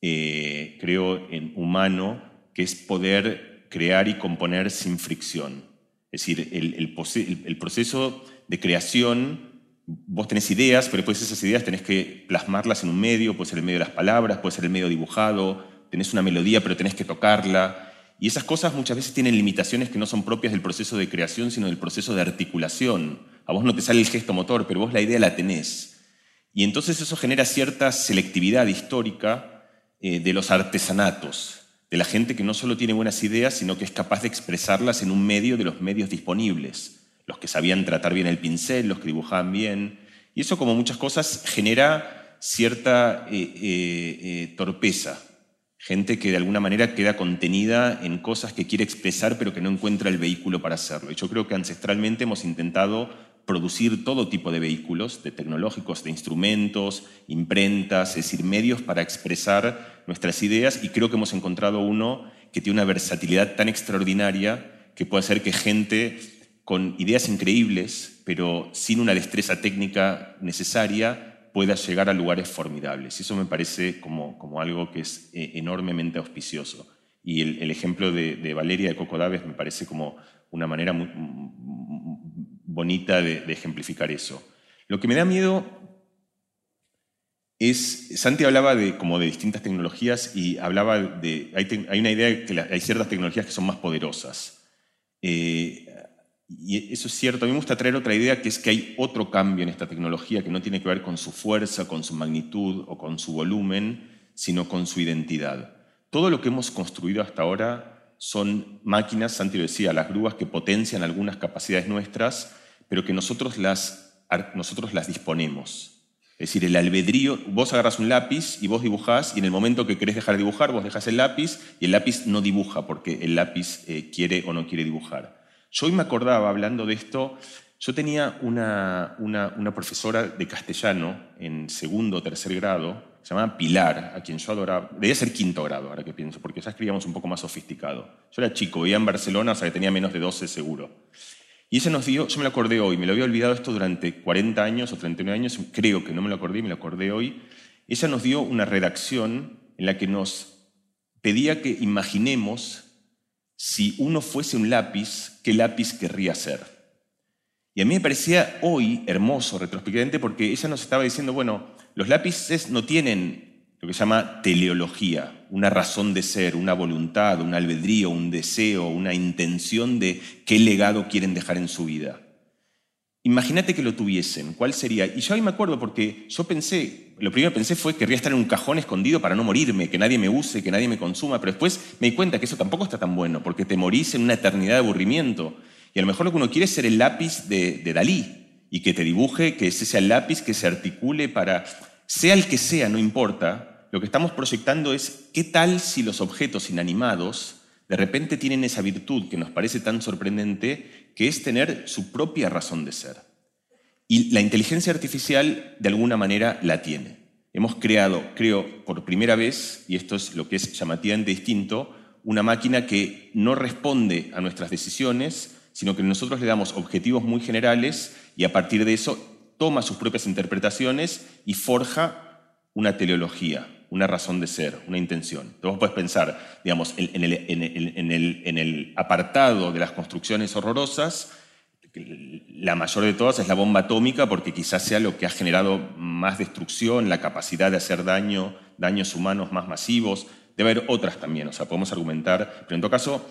creo, en humano, que es poder crear y componer sin fricción. Es decir, el, proceso de creación vos tenés ideas, pero después esas ideas tenés que plasmarlas en un medio, puede ser el medio de las palabras, puede ser el medio dibujado, tenés una melodía pero tenés que tocarla. Y esas cosas muchas veces tienen limitaciones que no son propias del proceso de creación, sino del proceso de articulación. A vos no te sale el gesto motor, pero vos la idea la tenés. Y entonces eso genera cierta selectividad histórica eh, de los artesanatos, de la gente que no solo tiene buenas ideas, sino que es capaz de expresarlas en un medio de los medios disponibles, los que sabían tratar bien el pincel, los que dibujaban bien. Y eso, como muchas cosas, genera cierta eh, eh, torpeza gente que de alguna manera queda contenida en cosas que quiere expresar pero que no encuentra el vehículo para hacerlo. Y yo creo que ancestralmente hemos intentado producir todo tipo de vehículos, de tecnológicos, de instrumentos, imprentas, es decir, medios para expresar nuestras ideas y creo que hemos encontrado uno que tiene una versatilidad tan extraordinaria que puede hacer que gente con ideas increíbles, pero sin una destreza técnica necesaria, pueda llegar a lugares formidables. Y eso me parece como, como algo que es eh, enormemente auspicioso. Y el, ejemplo de, Valeria de Coco Daves me parece como una manera muy bonita de, ejemplificar eso. Lo que me da miedo es, Santi hablaba de, como de distintas tecnologías y hablaba de, hay, una idea de que hay ciertas tecnologías que son más poderosas. Eh, y eso es cierto, a mí me gusta traer otra idea que es que hay otro cambio en esta tecnología que no tiene que ver con su fuerza, con su magnitud o con su volumen, sino con su identidad. Todo lo que hemos construido hasta ahora son máquinas, Santi decía, las grúas que potencian algunas capacidades nuestras, pero que nosotros las, nosotros las disponemos. Es decir, el albedrío, vos agarras un lápiz y vos dibujás, y en el momento que querés dejar de dibujar, vos dejas el lápiz y el lápiz no dibuja porque el lápiz eh, quiere o no quiere dibujar. Yo hoy me acordaba, hablando de esto, yo tenía una, una, profesora de castellano en segundo o tercer grado, se llamaba Pilar, a quien yo adoraba. Debía ser quinto grado, ahora que pienso, porque ya escribíamos un poco más sofisticado. Yo era chico, vivía en Barcelona, o sea que tenía menos de 12 seguro. Y ella nos dio, yo me lo acordé hoy, me lo había olvidado esto durante 40 años o 39 años, creo que no me lo acordé, me lo acordé hoy. Ella nos dio una redacción en la que nos pedía que imaginemos si uno fuese un lápiz, ¿qué lápiz querría ser? Y a mí me parecía hoy hermoso retrospectivamente porque ella nos estaba diciendo, bueno, los lápices no tienen lo que se llama teleología, una razón de ser, una voluntad, un albedrío, un deseo, una intención de qué legado quieren dejar en su vida. Imagínate que lo tuviesen, ¿cuál sería? Y yo ahí me acuerdo porque yo pensé, lo primero que pensé fue que querría estar en un cajón escondido para no morirme, que nadie me use, que nadie me consuma, pero después me di cuenta que eso tampoco está tan bueno, porque te morís en una eternidad de aburrimiento. Y a lo mejor lo que uno quiere es ser el lápiz de, de Dalí y que te dibuje, que ese sea el lápiz que se articule para, sea el que sea, no importa, lo que estamos proyectando es qué tal si los objetos inanimados de repente tienen esa virtud que nos parece tan sorprendente, que es tener su propia razón de ser. Y la inteligencia artificial, de alguna manera, la tiene. Hemos creado, creo, por primera vez, y esto es lo que es llamativamente distinto, una máquina que no responde a nuestras decisiones, sino que nosotros le damos objetivos muy generales y a partir de eso toma sus propias interpretaciones y forja una teleología, una razón de ser, una intención. Entonces vos puedes pensar, digamos, en, el, apartado de las construcciones horrorosas, la mayor de todas es la bomba atómica porque quizás sea lo que ha generado más destrucción, la capacidad de hacer daño, daños humanos más masivos. Debe haber otras también, o sea, podemos argumentar, pero en todo caso,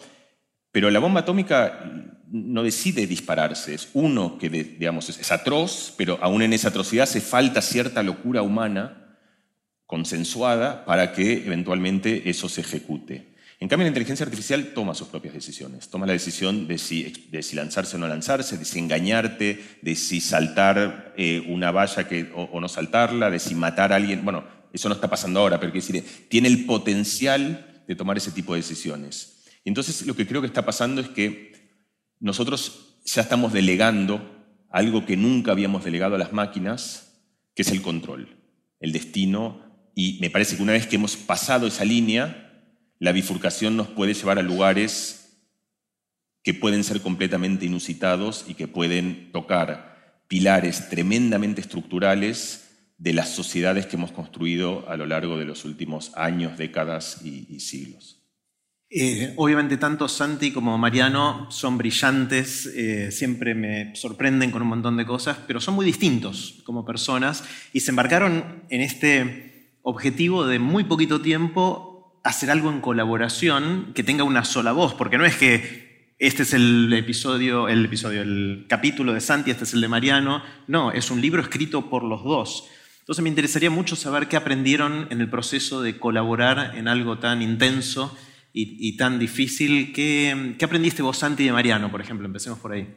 pero la bomba atómica no decide dispararse, es uno que, digamos, es atroz, pero aún en esa atrocidad hace falta cierta locura humana consensuada para que eventualmente eso se ejecute. En cambio, la inteligencia artificial toma sus propias decisiones. Toma la decisión de si, de si lanzarse o no lanzarse, de si engañarte, de si saltar eh, una valla que, o, no saltarla, de si matar a alguien. Bueno, eso no está pasando ahora, pero decir, tiene el potencial de tomar ese tipo de decisiones. Entonces, lo que creo que está pasando es que nosotros ya estamos delegando algo que nunca habíamos delegado a las máquinas, que es el control, el destino y me parece que una vez que hemos pasado esa línea, la bifurcación nos puede llevar a lugares que pueden ser completamente inusitados y que pueden tocar pilares tremendamente estructurales de las sociedades que hemos construido a lo largo de los últimos años, décadas y, siglos. Eh, obviamente tanto Santi como Mariano son brillantes, eh, siempre me sorprenden con un montón de cosas, pero son muy distintos como personas y se embarcaron en este objetivo de muy poquito tiempo hacer algo en colaboración que tenga una sola voz, porque no es que este es el episodio, el episodio, el capítulo de Santi, este es el de Mariano, no, es un libro escrito por los dos. Entonces me interesaría mucho saber qué aprendieron en el proceso de colaborar en algo tan intenso y, tan difícil. ¿Qué, ¿Qué, aprendiste vos, Santi, de Mariano, por ejemplo? Empecemos por ahí.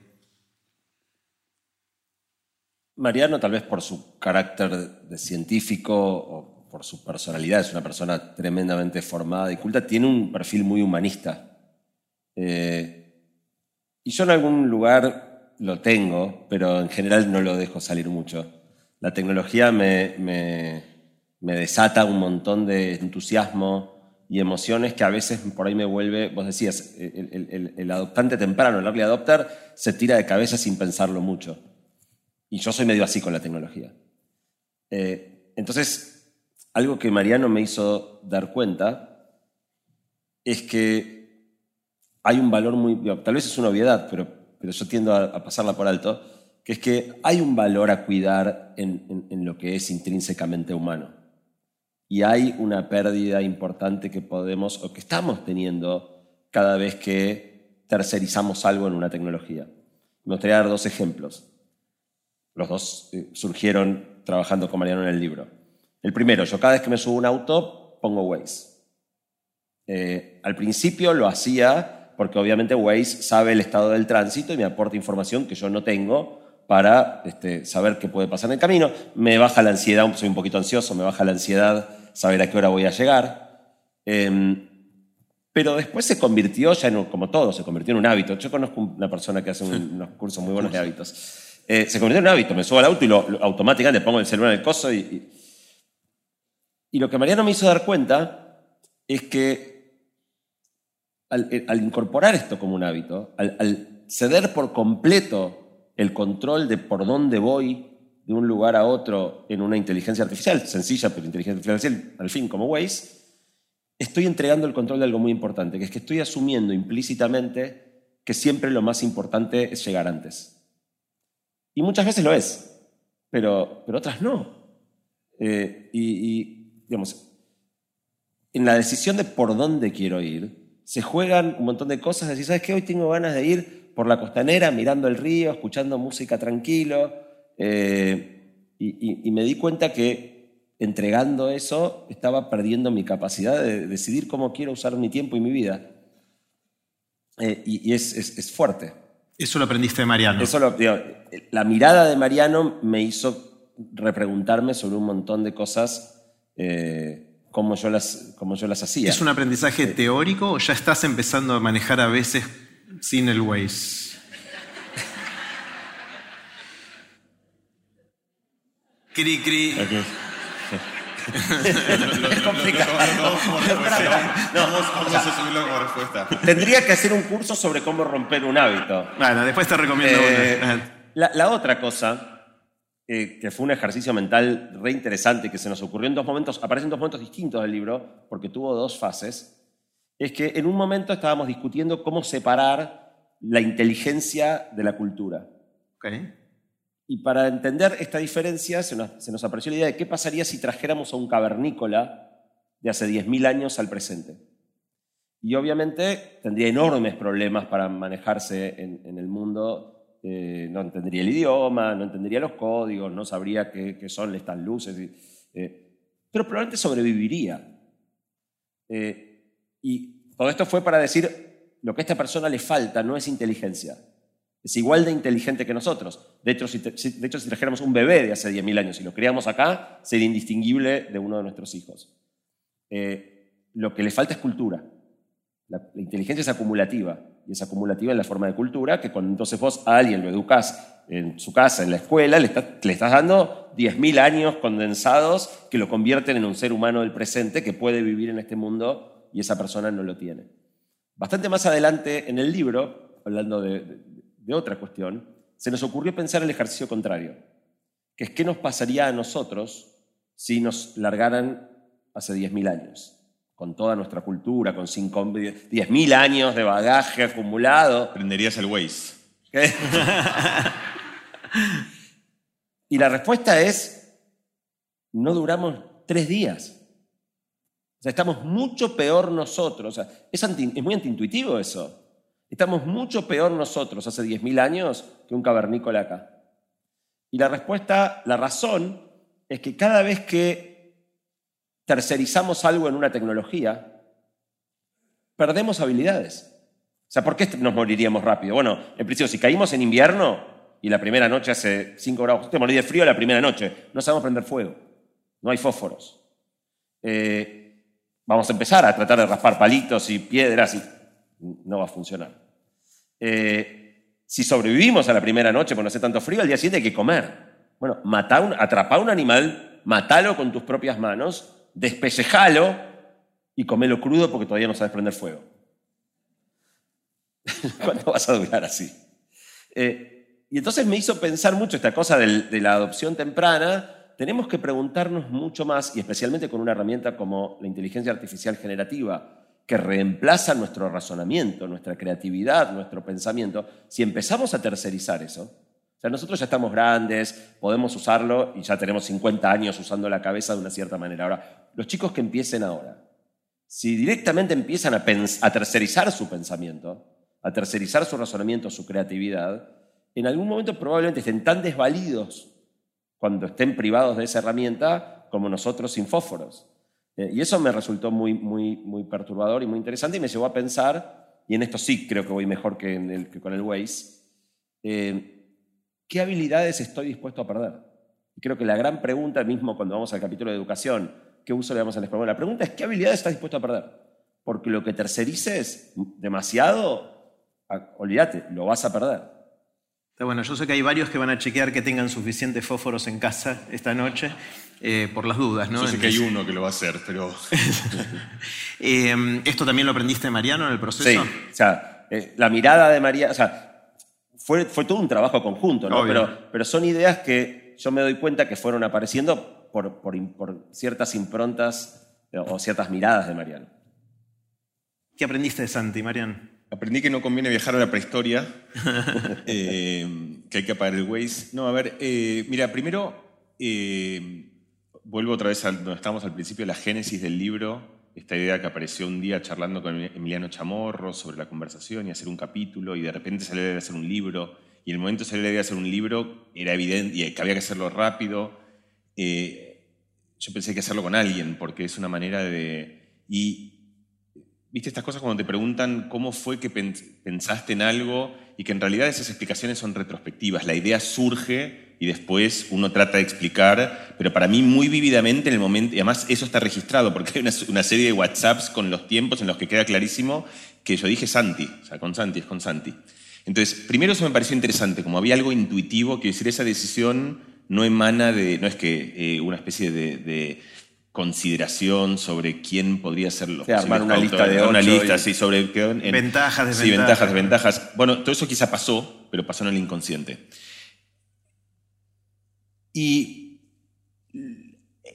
Mariano, tal vez por su carácter de científico por su personalidad, es una persona tremendamente formada y culta, tiene un perfil muy humanista. Eh, y yo en algún lugar lo tengo, pero en general no lo dejo salir mucho. La tecnología me, me, desata un montón de entusiasmo y emociones que a veces por ahí me vuelve, vos decías, el, adoptante temprano, el early adopter, se tira de cabeza sin pensarlo mucho. Y yo soy medio así con la tecnología. Eh, entonces, algo que Mariano me hizo dar cuenta es que hay un valor muy, tal vez es una obviedad, pero, pero yo tiendo a pasarla por alto, que es que hay un valor a cuidar en, lo que es intrínsecamente humano. Y hay una pérdida importante que podemos o que estamos teniendo cada vez que tercerizamos algo en una tecnología. Me gustaría dar dos ejemplos. Los dos eh, surgieron trabajando con Mariano en el libro. El primero, yo cada vez que me subo a un auto pongo Waze. Eh, al principio lo hacía porque obviamente Waze sabe el estado del tránsito y me aporta información que yo no tengo para este, saber qué puede pasar en el camino. Me baja la ansiedad, soy un poquito ansioso, me baja la ansiedad saber a qué hora voy a llegar. Em, pero después se convirtió, ya en, como todo, se convirtió en un hábito. Yo conozco una persona que hace unos cursos muy buenos de hábitos. Eh, se convirtió en un hábito, me subo al auto y lo, automáticamente pongo el celular en el coso y, y, lo que Mariano me hizo dar cuenta es que al, incorporar esto como un hábito, al ceder por completo el control de por dónde voy de un lugar a otro en una inteligencia artificial, sencilla pero inteligencia artificial, al fin como Waze, estoy entregando el control de algo muy importante, que es que estoy asumiendo implícitamente que siempre lo más importante es llegar antes. Y muchas veces lo es, pero, pero otras no. Eh, y, digamos, en la decisión de por dónde quiero ir, se juegan un montón de cosas, decir, ¿sabes qué? Hoy tengo ganas de ir por la costanera mirando el río, escuchando música tranquilo, eh, y, me di cuenta que entregando eso estaba perdiendo mi capacidad de decidir cómo quiero usar mi tiempo y mi vida. Eh, y, es, fuerte. Eso lo aprendiste de Mariano. Eso la mirada de Mariano me hizo repreguntarme sobre un montón de cosas eh, como, yo las, como yo las hacía. ¿Es un aprendizaje teórico o ya estás empezando a manejar a veces sin el Waze. Cri, cri. es complicado. Vamos a subirlo como respuesta. Tendría que hacer un curso sobre cómo romper un hábito. Bueno, después te recomiendo eh, La, otra cosa, eh, que fue un ejercicio mental re interesante que se nos ocurrió en dos momentos, aparecen dos momentos distintos del libro, porque tuvo dos fases es que en un momento estábamos discutiendo cómo separar la inteligencia de la cultura. Y para entender esta diferencia se nos, apareció la idea de qué pasaría si trajéramos a un cavernícola de hace 10.000 años al presente. Y obviamente tendría enormes problemas para manejarse en, el mundo. Eh, no entendería el idioma, no entendería los códigos, no sabría qué, son estas luces. Eh, pero probablemente sobreviviría. Eh, y todo esto fue para decir, lo que a esta persona le falta no es inteligencia, es igual de inteligente que nosotros. De hecho, si, trajéramos un bebé de hace 10.000 años y lo criamos acá, sería indistinguible de uno de nuestros hijos. Lo que le falta es cultura. La, inteligencia es acumulativa, y es acumulativa en la forma de cultura, que cuando entonces vos a alguien lo educás en su casa, en la escuela, le, le estás dando 10.000 años condensados que lo convierten en un ser humano del presente que puede vivir en este mundo y esa persona no lo tiene. Bastante más adelante en el libro, hablando de, otra cuestión, se nos ocurrió pensar el ejercicio contrario, que es qué nos pasaría a nosotros si nos largaran hace 10.000 años, con toda nuestra cultura, con 10.000 años de bagaje acumulado. Prenderías el Waze. y la respuesta es, no duramos tres días estamos mucho peor nosotros. es, muy antiintuitivo eso. Estamos mucho peor nosotros hace 10.000 años que un cavernícola acá. Y la respuesta, la razón, es que cada vez que tercerizamos algo en una tecnología, perdemos habilidades. O sea, ¿por qué nos moriríamos rápido? Bueno, en principio, si caímos en invierno y la primera noche hace 5 grados, te morí de frío la primera noche, no sabemos prender fuego, no hay fósforos. Eh, vamos a empezar a tratar de raspar palitos y piedras y no va a funcionar. Eh, si sobrevivimos a la primera noche porque hace tanto frío, al día siguiente hay que comer. Bueno, mata un, atrapa un animal, matalo con tus propias manos, despellejalo y comelo crudo porque todavía no sabes prender fuego. ¿Cuánto vas a durar así? Eh, y entonces me hizo pensar mucho esta cosa de la adopción temprana. Tenemos que preguntarnos mucho más, y especialmente con una herramienta como la inteligencia artificial generativa, que reemplaza nuestro razonamiento, nuestra creatividad, nuestro pensamiento, si empezamos a tercerizar eso, nosotros ya estamos grandes, podemos usarlo y ya tenemos 50 años usando la cabeza de una cierta manera. Ahora, los chicos que empiecen ahora, si directamente empiezan a, tercerizar su pensamiento, a tercerizar su razonamiento, su creatividad, en algún momento probablemente estén tan desvalidos cuando estén privados de esa herramienta como nosotros sin fósforos. Eh, y eso me resultó muy, muy, muy perturbador y muy interesante y me llevó a pensar, y en esto sí creo que voy mejor que con el Waze, eh, ¿qué habilidades estoy dispuesto a perder? Y creo que la gran pregunta, mismo cuando vamos al capítulo de educación, ¿qué uso le damos al español? La pregunta es, ¿qué habilidades estás dispuesto a perder? Porque lo que tercerices demasiado, olvídate, lo vas a perder. Bueno, yo sé que hay varios que van a chequear que tengan suficientes fósforos en casa esta noche, eh, por las dudas, ¿no? Yo sé que hay uno que lo va a hacer, pero... Eh, ¿Esto también lo aprendiste de Mariano en el proceso? Sí, o sea, eh, la mirada de Mariano, o sea, fue, fue todo un trabajo conjunto, ¿no? Pero, pero, son ideas que yo me doy cuenta que fueron apareciendo por, por, por ciertas improntas o ciertas miradas de Mariano. ¿Qué aprendiste de Santi, Mariano? Aprendí que no conviene viajar a la prehistoria, eh, que hay que apagar el Waze. No, a ver, eh, mira, primero eh, vuelvo otra vez a donde estábamos al principio, la génesis del libro, esta idea que apareció un día charlando con Emiliano Chamorro sobre la conversación y hacer un capítulo, y de repente salió de hacer un libro, y el momento de salir de hacer un libro era evidente y que había que hacerlo rápido. yo pensé que hacerlo con alguien, porque es una manera de... Y, ¿Viste estas cosas cuando te preguntan cómo fue que pensaste en algo y que en realidad esas explicaciones son retrospectivas? La idea surge y después uno trata de explicar, pero para mí muy vívidamente en el momento, y además eso está registrado porque hay una, serie de WhatsApps con los tiempos en los que queda clarísimo que yo dije Santi, o sea, con Santi, es con Santi. Entonces, primero eso me pareció interesante, como había algo intuitivo, que decir, esa decisión no emana de, no es que eh, una especie de consideración sobre quién podría ser los armar una lista de una lista sí, sobre ventajas desventajas sí, ventajas desventajas. Bueno todo eso quizá pasó pero pasó en el inconsciente y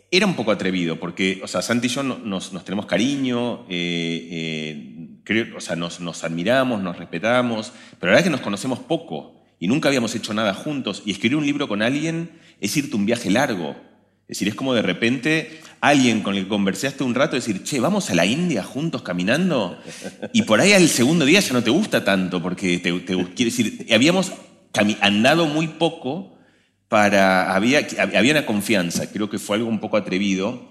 era un poco atrevido porque o sea Santi y yo nos, tenemos cariño eh, eh, o sea nos, nos admiramos nos respetamos pero la verdad es que nos conocemos poco y nunca habíamos hecho nada juntos. Y escribir un libro con alguien es irte un viaje largo. Es decir, es como de repente alguien con el que conversaste un rato, decir, che, vamos a la India juntos caminando, y por ahí al segundo día ya no te gusta tanto, porque te, quiere decir, habíamos andado muy poco para, había, había una confianza, creo que fue algo un poco atrevido,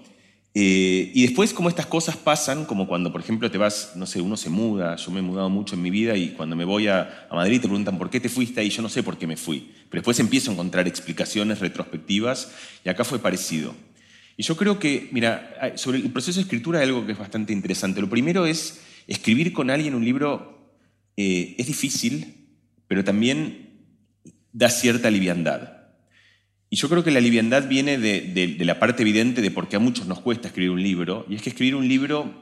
eh, y después, como estas cosas pasan, como cuando, por ejemplo, te vas, no sé, uno se muda, yo me he mudado mucho en mi vida y cuando me voy a, Madrid te preguntan por qué te fuiste ahí, yo no sé por qué me fui. Pero después empiezo a encontrar explicaciones retrospectivas y acá fue parecido. Y yo creo que, mira, sobre el proceso de escritura hay algo que es bastante interesante. Lo primero es escribir con alguien un libro eh, es difícil, pero también da cierta liviandad. Y yo creo que la liviandad viene de, la parte evidente de por qué a muchos nos cuesta escribir un libro, y es que escribir un libro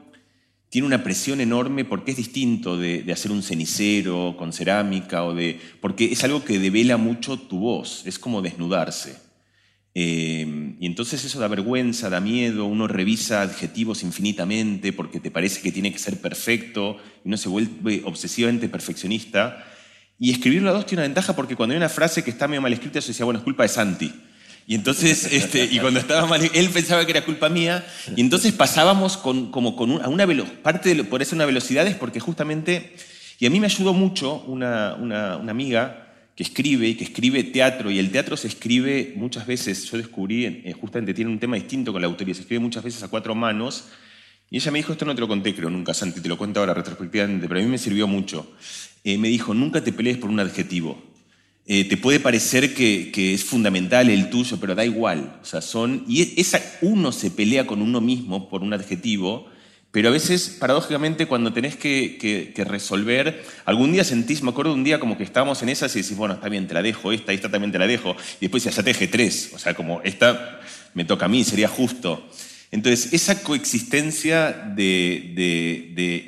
tiene una presión enorme porque es distinto de, hacer un cenicero con cerámica o de. porque es algo que devela mucho tu voz, es como desnudarse. Eh, y entonces eso da vergüenza, da miedo, uno revisa adjetivos infinitamente porque te parece que tiene que ser perfecto y uno se vuelve obsesivamente perfeccionista. Y escribirlo a dos tiene una ventaja porque cuando hay una frase que está medio mal escrita, yo decía, bueno, es culpa de Santi. Y entonces, este, y cuando estaba mal, él pensaba que era culpa mía, y entonces pasábamos con, como con una, una parte de, por eso una velocidad es porque justamente, y a mí me ayudó mucho una, una, amiga, que escribe y que escribe teatro, y el teatro se escribe muchas veces, yo descubrí, eh, justamente tiene un tema distinto con la autoría, se escribe muchas veces a cuatro manos, y ella me dijo, esto no te lo conté creo nunca, Santi, te lo cuento ahora retrospectivamente, pero a mí me sirvió mucho. Eh, me dijo, nunca te pelees por un adjetivo. Eh, te puede parecer que, es fundamental el tuyo, pero da igual. O sea, son, y esa, uno se pelea con uno mismo por un adjetivo, pero a veces, paradójicamente, cuando tenés que, resolver, algún día sentís, me acuerdo un día como que estábamos en esas y decís, bueno, está bien, te la dejo, esta, esta también te la dejo, y después ya te dejé tres, o sea, como esta me toca a mí, sería justo. Entonces, esa coexistencia de,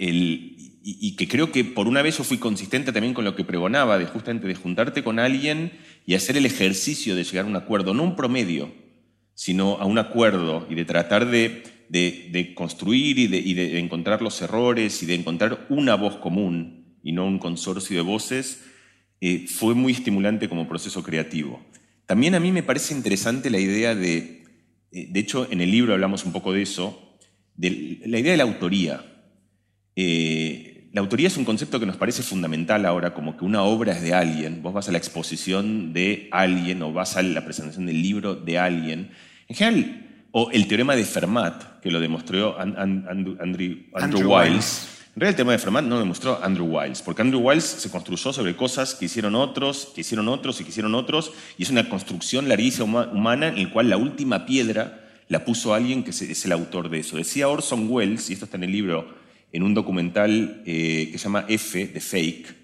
el, y, que creo que por una vez yo fui consistente también con lo que pregonaba, de justamente de juntarte con alguien y hacer el ejercicio de llegar a un acuerdo, no un promedio, sino a un acuerdo y de tratar de, construir y, de, encontrar los errores y de encontrar una voz común y no un consorcio de voces, eh, fue muy estimulante como proceso creativo. También a mí me parece interesante la idea de eh, de hecho, en el libro hablamos un poco de eso, de la idea de la autoría. Eh, la autoría es un concepto que nos parece fundamental ahora, como que una obra es de alguien, vos vas a la exposición de alguien o vas a la presentación del libro de alguien. En general, o el teorema de Fermat, que lo demostró Andrew, Wiles, en realidad el tema de Fermat no lo demostró Andrew Wiles, porque Andrew Wiles se construyó sobre cosas que hicieron otros, que hicieron otros y que hicieron otros, y es una construcción larguísima humana en la cual la última piedra la puso alguien que es el autor de eso. Decía Orson Welles, y esto está en el libro, en un documental eh, que se llama F, de Fake,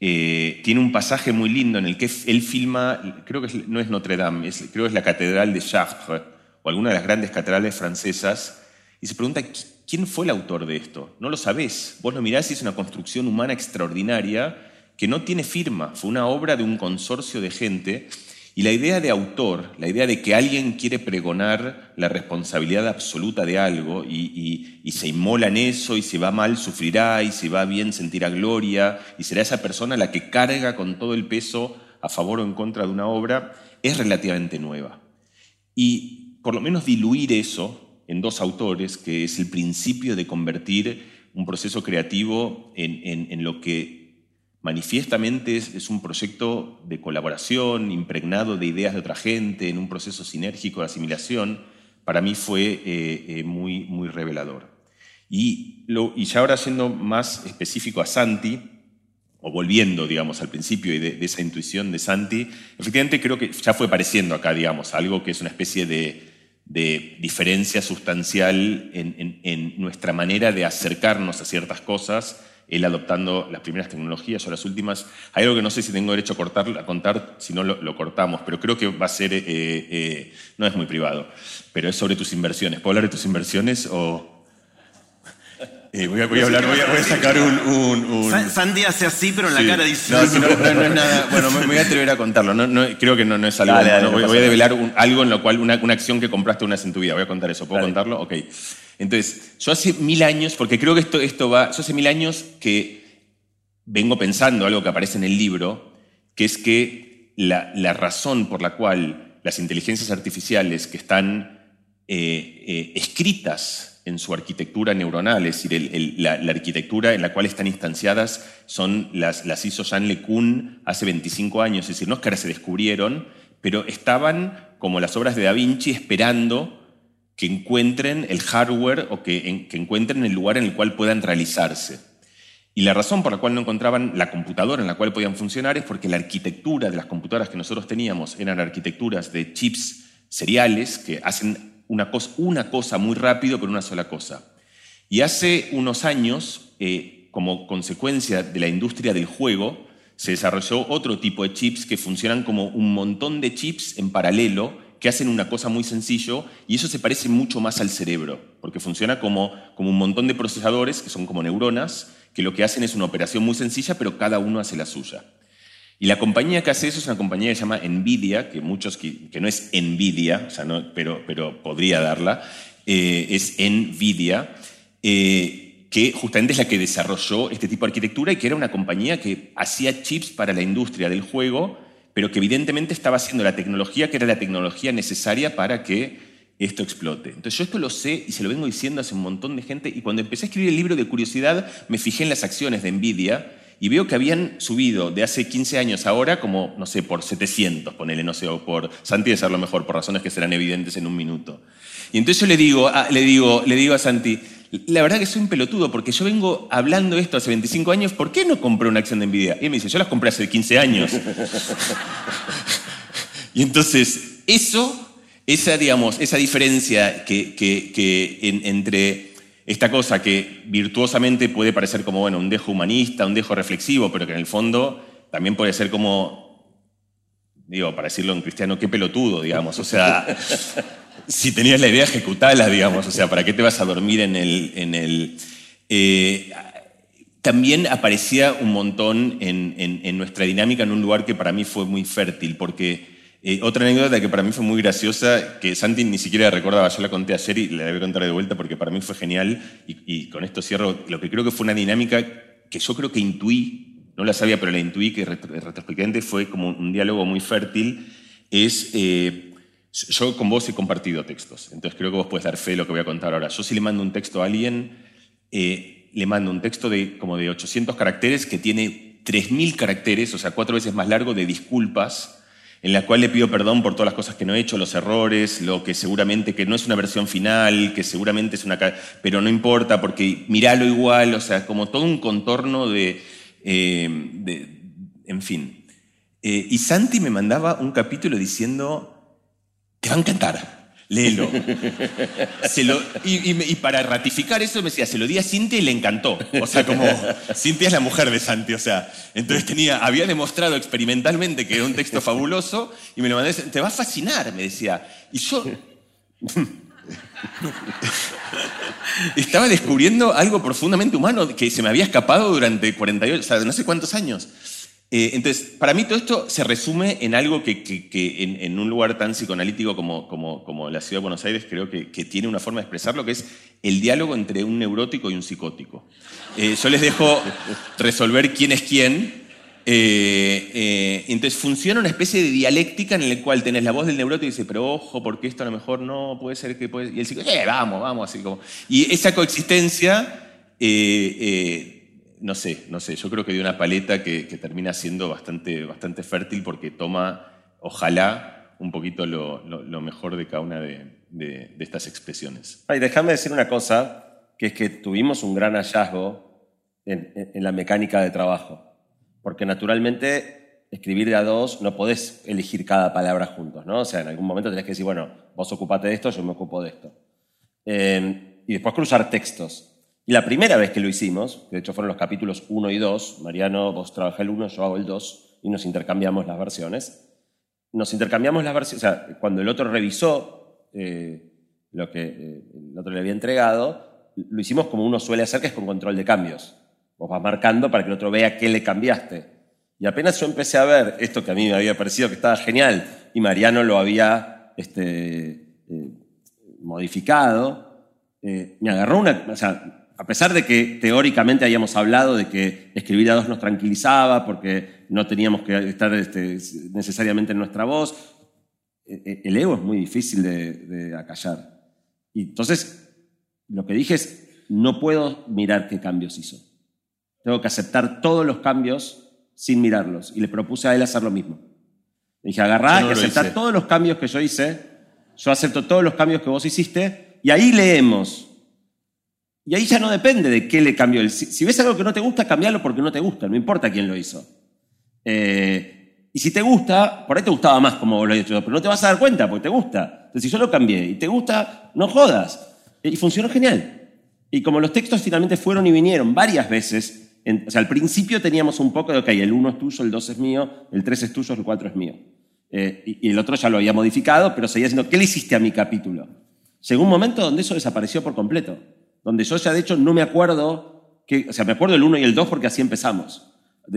eh, tiene un pasaje muy lindo en el que él filma, creo que no es Notre Dame, creo que es la Catedral de Chartres, o alguna de las grandes catedrales francesas, y se pregunta ¿Quién fue el autor de esto? No lo sabés. Vos lo mirás y es una construcción humana extraordinaria que no tiene firma. Fue una obra de un consorcio de gente. Y la idea de autor, la idea de que alguien quiere pregonar la responsabilidad absoluta de algo y, se inmola en eso y si va mal sufrirá y si va bien sentirá gloria y será esa persona la que carga con todo el peso a favor o en contra de una obra, es relativamente nueva. Y por lo menos diluir eso en dos autores, que es el principio de convertir un proceso creativo en, lo que manifiestamente es, un proyecto de colaboración, impregnado de ideas de otra gente, en un proceso sinérgico de asimilación, para mí fue eh, eh, muy, muy revelador. Y, y ya ahora siendo más específico a Santi, o volviendo, digamos, al principio y de, esa intuición de Santi, efectivamente creo que ya fue apareciendo acá, digamos, algo que es una especie de diferencia sustancial en, nuestra manera de acercarnos a ciertas cosas, él adoptando las primeras tecnologías o las últimas. Hay algo que no sé si tengo derecho a, cortar, a contar, si no lo, cortamos, pero creo que va a ser, eh, eh, no es muy privado, pero es sobre tus inversiones. ¿Puedo hablar de tus inversiones o...? Eh, voy, a, hablar, voy a, sacar un, Sandy hace así, pero en la cara dice. No, no, es nada. Bueno, me, voy a atrever a contarlo. creo que no, es algo. voy, a develar algo en lo cual, una, acción que compraste una vez en tu vida. Voy a contar eso. ¿Puedo contarlo? Ok. Entonces, yo hace mil años, porque creo que esto, esto va. Yo hace mil años que vengo pensando algo que aparece en el libro, que es que la, la razón por la cual las inteligencias artificiales que están eh, eh, escritas en su arquitectura neuronal, es decir, la, arquitectura en la cual están instanciadas son las, las hizo Jean LeCun hace 25 años, es decir, no es que ahora se descubrieron, pero estaban como las obras de Da Vinci esperando que encuentren el hardware o que, que encuentren el lugar en el cual puedan realizarse. Y la razón por la cual no encontraban la computadora en la cual podían funcionar es porque la arquitectura de las computadoras que nosotros teníamos eran arquitecturas de chips seriales que hacen una cosa, muy rápido, pero una sola cosa. Y hace unos años, eh, como consecuencia de la industria del juego, se desarrolló otro tipo de chips que funcionan como un montón de chips en paralelo que hacen una cosa muy sencillo y eso se parece mucho más al cerebro, porque funciona como un montón de procesadores que son como neuronas, que lo que hacen es una operación muy sencilla, pero cada uno hace la suya. Y la compañía que hace eso es una compañía que se llama Nvidia, que muchos, que, no es Nvidia, o sea, no, pero, pero podría darla, eh, es Nvidia, eh, que justamente es la que desarrolló este tipo de arquitectura y que era una compañía que hacía chips para la industria del juego, pero que evidentemente estaba haciendo la tecnología que era la tecnología necesaria para que esto explote. Entonces yo esto lo sé y se lo vengo diciendo hace un montón de gente y cuando empecé a escribir el libro de curiosidad me fijé en las acciones de Nvidia y veo que habían subido de hace 15 años ahora como, no sé, por 700, ponele, no sé, o por, Santi de lo mejor, por razones que serán evidentes en un minuto. Y entonces yo le digo, le digo, le digo a Santi, la verdad que soy un pelotudo, porque yo vengo hablando esto hace 25 años, ¿por qué no compré una acción de Nvidia? Y él me dice, yo las compré hace 15 años. y entonces, eso, esa, digamos, esa diferencia que, entre esta cosa que virtuosamente puede parecer como, bueno, un dejo humanista, un dejo reflexivo, pero que en el fondo también puede ser como, digo, para decirlo en cristiano, qué pelotudo, digamos. O sea, si tenías la idea, ejecutala, digamos. O sea, ¿para qué te vas a dormir en el... En el eh, también aparecía un montón en, nuestra dinámica en un lugar que para mí fue muy fértil, porque eh, otra anécdota que para mí fue muy graciosa, que Santi ni siquiera recordaba, yo la conté ayer y la debo contar de vuelta porque para mí fue genial, y, con esto cierro, lo que creo que fue una dinámica que yo creo que intuí, no la sabía, pero la intuí, que retrospectivamente fue como un diálogo muy fértil, es... Eh, yo con vos he compartido textos, entonces creo que vos puedes dar fe de lo que voy a contar ahora. Yo si le mando un texto a alguien, eh, le mando un texto de como de 800 caracteres que tiene 3.000 caracteres, o sea, cuatro veces más largo de disculpas, en la cual le pido perdón por todas las cosas que no he hecho, los errores, lo que seguramente que no es una versión final, que seguramente es una... pero no importa porque miralo igual, o sea, como todo un contorno de... Eh, en fin. Eh, y Santi me mandaba un capítulo diciendo te va a encantar. Léelo. y, para ratificar eso me decía, se lo di a Cintia y le encantó. O sea, como Cintia es la mujer de Santi. O sea, entonces tenía, había demostrado experimentalmente que era un texto fabuloso y me lo mandé, te va a fascinar, me decía. Y yo estaba descubriendo algo profundamente humano que se me había escapado durante 48, o sea, no sé cuántos años. Eh, entonces, para mí todo esto se resume en algo que, en, un lugar tan psicoanalítico como, como, la ciudad de Buenos Aires creo que, tiene una forma de expresarlo, que es el diálogo entre un neurótico y un psicótico. Eh, yo les dejo resolver quién es quién. Eh, entonces funciona una especie de dialéctica en la cual tenés la voz del neurótico y dice, pero ojo, porque esto a lo mejor no puede ser que puede... Y el psicótico, eh, vamos, vamos, así como... Y esa coexistencia no sé, no sé, yo creo que de una paleta que, termina siendo bastante, bastante fértil porque toma, ojalá, un poquito lo, mejor de cada una de, estas expresiones. Y déjame decir una cosa, que es que tuvimos un gran hallazgo en, la mecánica de trabajo, porque naturalmente escribir de a dos no podés elegir cada palabra juntos, ¿no? O sea, en algún momento tenés que decir, bueno, vos ocupate de esto, yo me ocupo de esto. Eh, y después cruzar textos. Y la primera vez que lo hicimos, que de hecho fueron los capítulos 1 y 2, Mariano, vos trabajás el 1, yo hago el 2, y nos intercambiamos las versiones. Nos intercambiamos las versiones, o sea, cuando el otro revisó eh, lo que eh, el otro le había entregado, lo hicimos como uno suele hacer, que es con control de cambios. Vos vas marcando para que el otro vea qué le cambiaste. Y apenas yo empecé a ver esto que a mí me había parecido que estaba genial, y Mariano lo había este, eh, modificado, me agarró una, o sea, a pesar de que teóricamente habíamos hablado de que escribir a dos nos tranquilizaba porque no teníamos que estar este, necesariamente en nuestra voz, e, e, el ego es muy difícil de, acallar. Y entonces, lo que dije es, no puedo mirar qué cambios hizo. Tengo que aceptar todos los cambios sin mirarlos. Y le propuse a él hacer lo mismo. Le dije, agarrá y aceptar todos los cambios que yo hice. Yo acepto todos los cambios que vos hiciste. Y ahí leemos y ahí ya no depende de qué le cambió. Si ves algo que no te gusta, cambialo porque no te gusta, no importa quién lo hizo. Eh, y si te gusta, por ahí te gustaba más como lo has hecho, pero no te vas a dar cuenta porque te gusta. Entonces, si yo lo cambié y te gusta, no jodas. Y funcionó genial. Y como los textos finalmente fueron y vinieron varias veces, o sea, al principio teníamos un poco de, ok, el 1 es tuyo, el 2 es mío, el 3 es tuyo, el 4 es mío. Eh, y, y el otro ya lo había modificado, pero seguía diciendo, ¿qué le hiciste a mi capítulo? Llegó un momento donde eso desapareció por completo donde yo ya de hecho no me acuerdo, que, o sea, me acuerdo el 1 y el 2 porque así empezamos.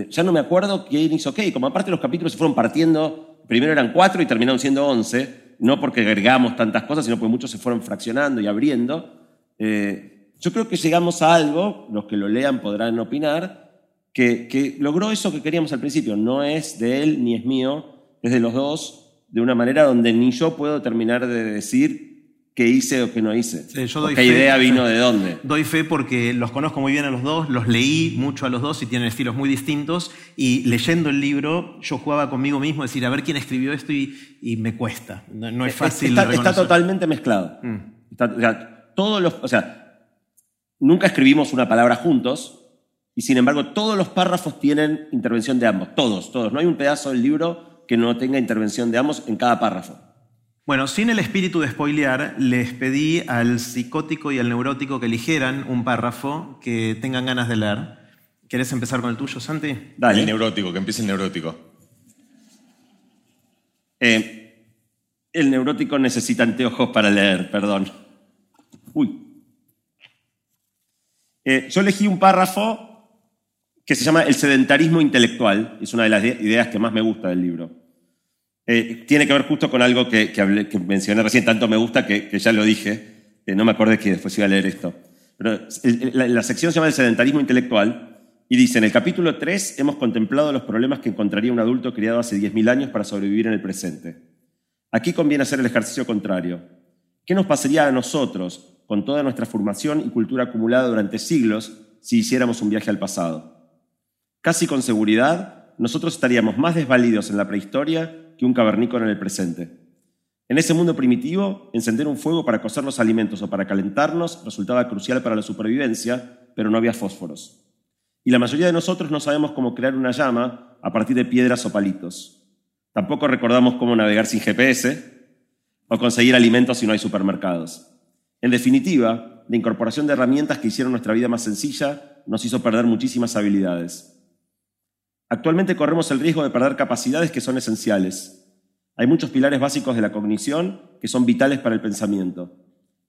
Ya no me acuerdo quién hizo qué, como aparte los capítulos se fueron partiendo, primero eran 4 y terminaron siendo 11, no porque agregamos tantas cosas, sino porque muchos se fueron fraccionando y abriendo. Eh, yo creo que llegamos a algo, los que lo lean podrán opinar, que, que logró eso que queríamos al principio. No es de él ni es mío, es de los dos, de una manera donde ni yo puedo terminar de decir qué hice o qué no hice. Sí, yo O doy qué fe. idea vino de dónde. Doy fe porque los conozco muy bien a los dos, los leí mucho a los dos y tienen estilos muy distintos. Y leyendo el libro, yo jugaba conmigo mismo, decir, a ver quién escribió esto y, y me cuesta. No, no es fácil. Está, está totalmente mezclado. Mm. Está- o sea, todos los, o sea, nunca escribimos una palabra juntos y sin embargo todos los párrafos tienen intervención de ambos. Todos, todos. No hay un pedazo del libro que no tenga intervención de ambos en cada párrafo. Bueno, sin el espíritu de spoilear, les pedí al psicótico y al neurótico que eligieran un párrafo que tengan ganas de leer. ¿Querés empezar con el tuyo, Santi? Dale. El neurótico, que empiece el neurótico. Eh, el neurótico necesita anteojos para leer, perdón. Uy. Eh, yo elegí un párrafo que se llama El sedentarismo intelectual. Es una de las ideas que más me gusta del libro. Eh, tiene que ver justo con algo que, hablé- que mencioné recién, tanto me gusta que, ya lo dije. Eh, no me acordé que después iba a leer esto. Pero la, la sección se llama El sedentarismo intelectual y dice, en el capítulo 3 hemos contemplado los problemas que encontraría un adulto criado hace 10.000 años para sobrevivir en el presente. Aquí conviene hacer el ejercicio contrario. ¿Qué nos pasaría a nosotros con toda nuestra formación y cultura acumulada durante siglos si hiciéramos un viaje al pasado? Casi con seguridad, nosotros estaríamos más desvalidos en la prehistoria que un cavernícola en el presente. En ese mundo primitivo, encender un fuego para cocer los alimentos o para calentarnos resultaba crucial para la supervivencia, pero no había fósforos. Y la mayoría de nosotros no sabemos cómo crear una llama a partir de piedras o palitos. Tampoco recordamos cómo navegar sin GPS o conseguir alimentos si no hay supermercados. En definitiva, la incorporación de herramientas que hicieron nuestra vida más sencilla nos hizo perder muchísimas habilidades. Actualmente corremos el riesgo de perder capacidades que son esenciales. Hay muchos pilares básicos de la cognición que son vitales para el pensamiento.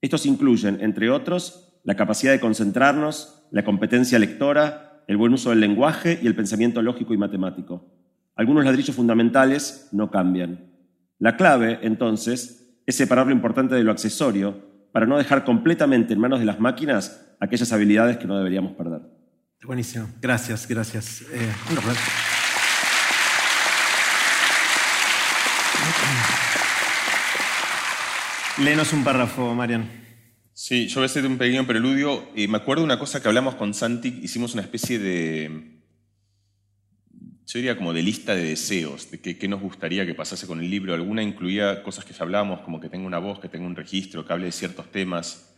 Estos incluyen, entre otros, la capacidad de concentrarnos, la competencia lectora, el buen uso del lenguaje y el pensamiento lógico y matemático. Algunos ladrillos fundamentales no cambian. La clave, entonces, es separar lo importante de lo accesorio para no dejar completamente en manos de las máquinas aquellas habilidades que no deberíamos perder. Buenísimo. Gracias, gracias. Eh, un aplauso. Léenos un párrafo, Marian. Sí, yo voy a hacer un pequeño preludio. Eh, me acuerdo una cosa que hablamos con Santi, hicimos una especie de, yo diría como de lista de deseos, de qué nos gustaría que pasase con el libro. Alguna incluía cosas que ya hablábamos, como que tenga una voz, que tenga un registro, que hable de ciertos temas.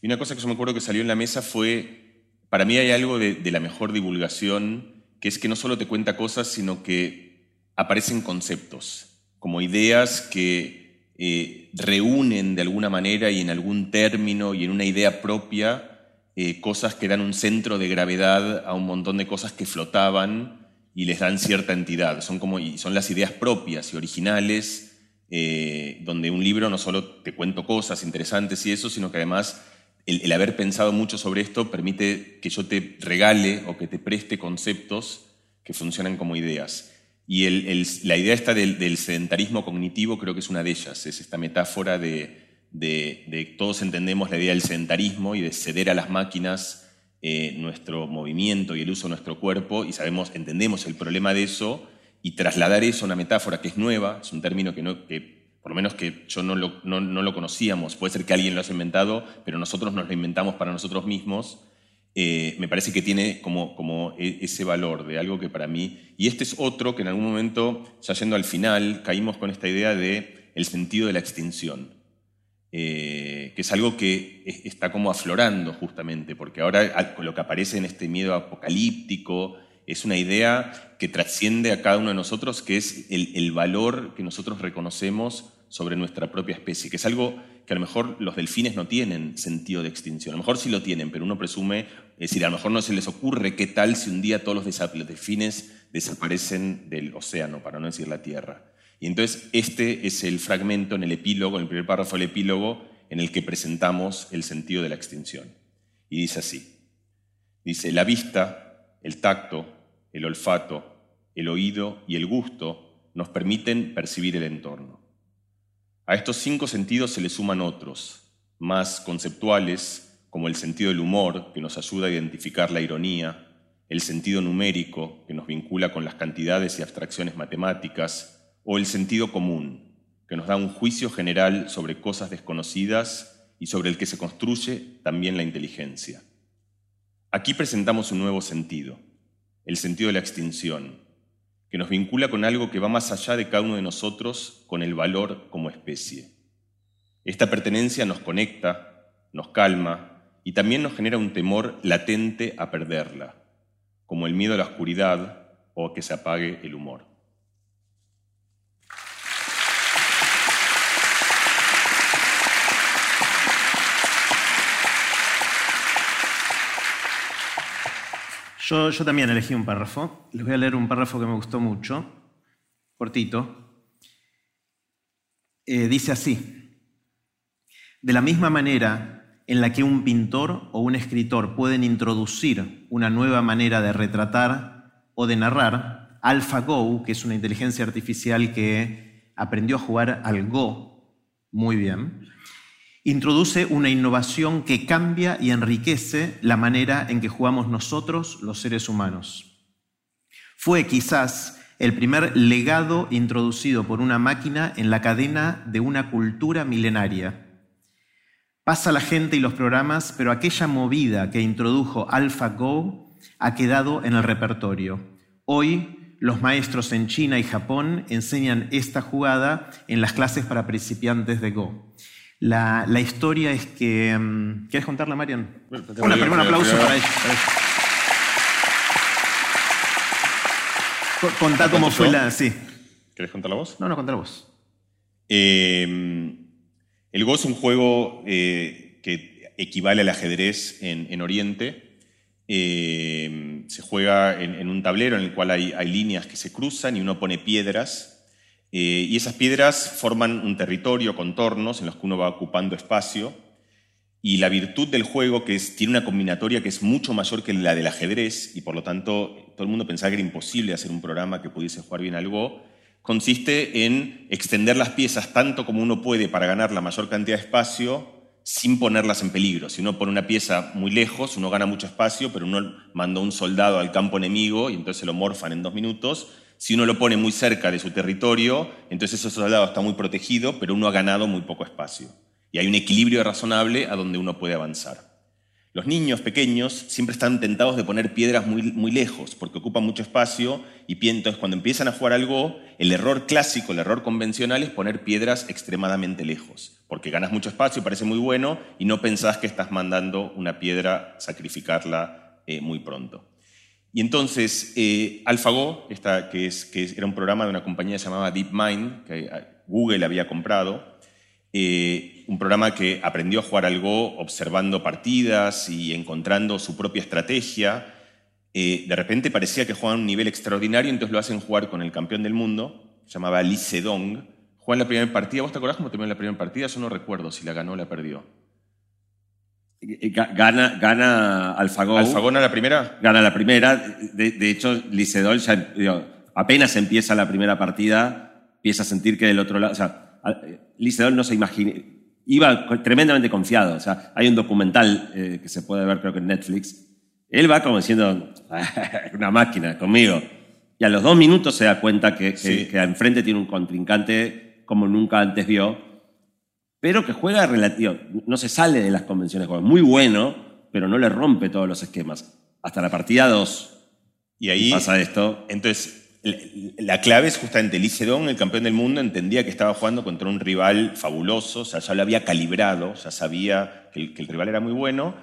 Y una cosa que yo me acuerdo que salió en la mesa fue, para mí hay algo de, la mejor divulgación, que es que no solo te cuenta cosas, sino que aparecen conceptos, como ideas que eh, reúnen de alguna manera y en algún término y en una idea propia eh, cosas que dan un centro de gravedad a un montón de cosas que flotaban y les dan cierta entidad. Son, como, y son las ideas propias y originales, eh, donde un libro no solo te cuento cosas interesantes y eso, sino que además el, haber pensado mucho sobre esto permite que yo te regale o que te preste conceptos que funcionan como ideas. Y la idea esta del, del sedentarismo cognitivo creo que es una de ellas, es esta metáfora de, de- de todos entendemos la idea del sedentarismo y de ceder a las máquinas eh, nuestro movimiento y el uso de nuestro cuerpo y sabemos, entendemos el problema de eso y trasladar eso a una metáfora que es nueva, es un término que, no, que por lo menos que yo no lo, no- no lo conocíamos, puede ser que alguien lo haya inventado, pero nosotros nos lo inventamos para nosotros mismos. Eh, me parece que tiene como, como e- ese valor de algo que para mí, y este es otro que en algún momento, ya yendo al final, caímos con esta idea de el sentido de la extinción, eh, que es algo que es- está como aflorando justamente, porque ahora lo que aparece en este miedo apocalíptico es una idea que trasciende a cada uno de nosotros, que es el, valor que nosotros reconocemos sobre nuestra propia especie, que es algo que a lo mejor los delfines no tienen sentido de extinción. A lo mejor sí lo tienen, pero uno presume, es decir, a lo mejor no se les ocurre qué tal si un día todos los delfines desaparecen del océano, para no decir la Tierra. Y entonces este es el fragmento en el epílogo, en el primer párrafo del epílogo, en el que presentamos el sentido de la extinción. Y dice así, dice, la vista, el tacto, el olfato, el oído y el gusto nos permiten percibir el entorno. A estos cinco sentidos se le suman otros, más conceptuales, como el sentido del humor, que nos ayuda a identificar la ironía, el sentido numérico, que nos vincula con las cantidades y abstracciones matemáticas, o el sentido común, que nos da un juicio general sobre cosas desconocidas y sobre el que se construye también la inteligencia. Aquí presentamos un nuevo sentido, el sentido de la extinción, que nos vincula con algo que va más allá de cada uno de nosotros con el valor como especie. Esta pertenencia nos conecta, nos calma y también nos genera un temor latente a perderla, como el miedo a la oscuridad o a que se apague el humor. Yo, también elegí un párrafo. Les voy a leer un párrafo que me gustó mucho, cortito. Eh, dice así, de la misma manera en la que un pintor o un escritor pueden introducir una nueva manera de retratar o de narrar, AlphaGo, que es una inteligencia artificial que aprendió a jugar al Go muy bien, introduce una innovación que cambia y enriquece la manera en que jugamos nosotros, los seres humanos. Fue quizás el primer legado introducido por una máquina en la cadena de una cultura milenaria. Pasa la gente y los programas, pero aquella movida que introdujo AlphaGo ha quedado en el repertorio. Hoy, los maestros en China y Japón enseñan esta jugada en las clases para principiantes de Go. La, historia es que... Mm, ¿Quieres contarla, Marian? un aplauso para ella. Contá cómo fue la... Sí. ¿Quieres contar la voz? No, no, contá la voz. Em, el Go es un juego eh, que equivale al ajedrez en, Oriente. Em, se juega en, un tablero en el cual hay, hay líneas que se cruzan y uno pone piedras eh, y esas piedras forman un territorio, contornos en los que uno va ocupando espacio. Y la virtud del juego, que tiene una combinatoria que es mucho mayor que la del ajedrez, y por lo tanto todo el mundo pensaba que era imposible hacer un programa que pudiese jugar bien al Go, consiste en extender las piezas tanto como uno puede para ganar la mayor cantidad de espacio sin ponerlas en peligro. Si uno pone una pieza muy lejos, uno gana mucho espacio, pero uno manda un soldado al campo enemigo y entonces se lo morfan en dos minutos si uno lo pone muy cerca de su territorio, entonces ese soldado está muy protegido, pero uno ha ganado muy poco espacio. Y hay un equilibrio razonable a donde uno puede avanzar. Los niños pequeños siempre están tentados de poner piedras muy, lejos porque ocupan mucho espacio y entonces cuando empiezan a jugar algo, el error clásico, el error convencional es poner piedras extremadamente lejos, porque ganas mucho espacio, parece muy bueno y no pensás que estás mandando una piedra, sacrificarla eh, muy pronto. Y entonces, eh, AlphaGo, que, era un programa de una compañía llamada DeepMind, que eh, Google había comprado, eh, un programa que aprendió a jugar al Go observando partidas y encontrando su propia estrategia. de repente parecía que jugaban un nivel extraordinario, entonces lo hacen jugar con el campeón del mundo, se llamaba Lee Sedong. Juegan la primera partida, ¿vos te acordás cómo terminó la primera partida? Yo no recuerdo si la ganó o la perdió. Gana, gana Alfagón. ¿Alfagón a la primera? Gana la primera. De, hecho, Licedol ya, apenas empieza la primera partida, empieza a sentir que del otro lado. O sea, Licedol no se imagina. Iba tremendamente confiado. O sea, hay un documental eh, que se puede ver, creo que en Netflix. Él va como diciendo, una máquina conmigo. Y a los dos minutos se da cuenta que, que enfrente tiene un contrincante como nunca antes vio pero que juega relativo, no se sale de las convenciones de juego. Muy bueno, pero no le rompe todos los esquemas. Hasta la partida 2. Y ahí pasa esto. Entonces, la clave es justamente Licedón, el campeón del mundo, entendía que estaba jugando contra un rival fabuloso, o sea, ya lo había calibrado, ya sabía que el, rival era muy bueno.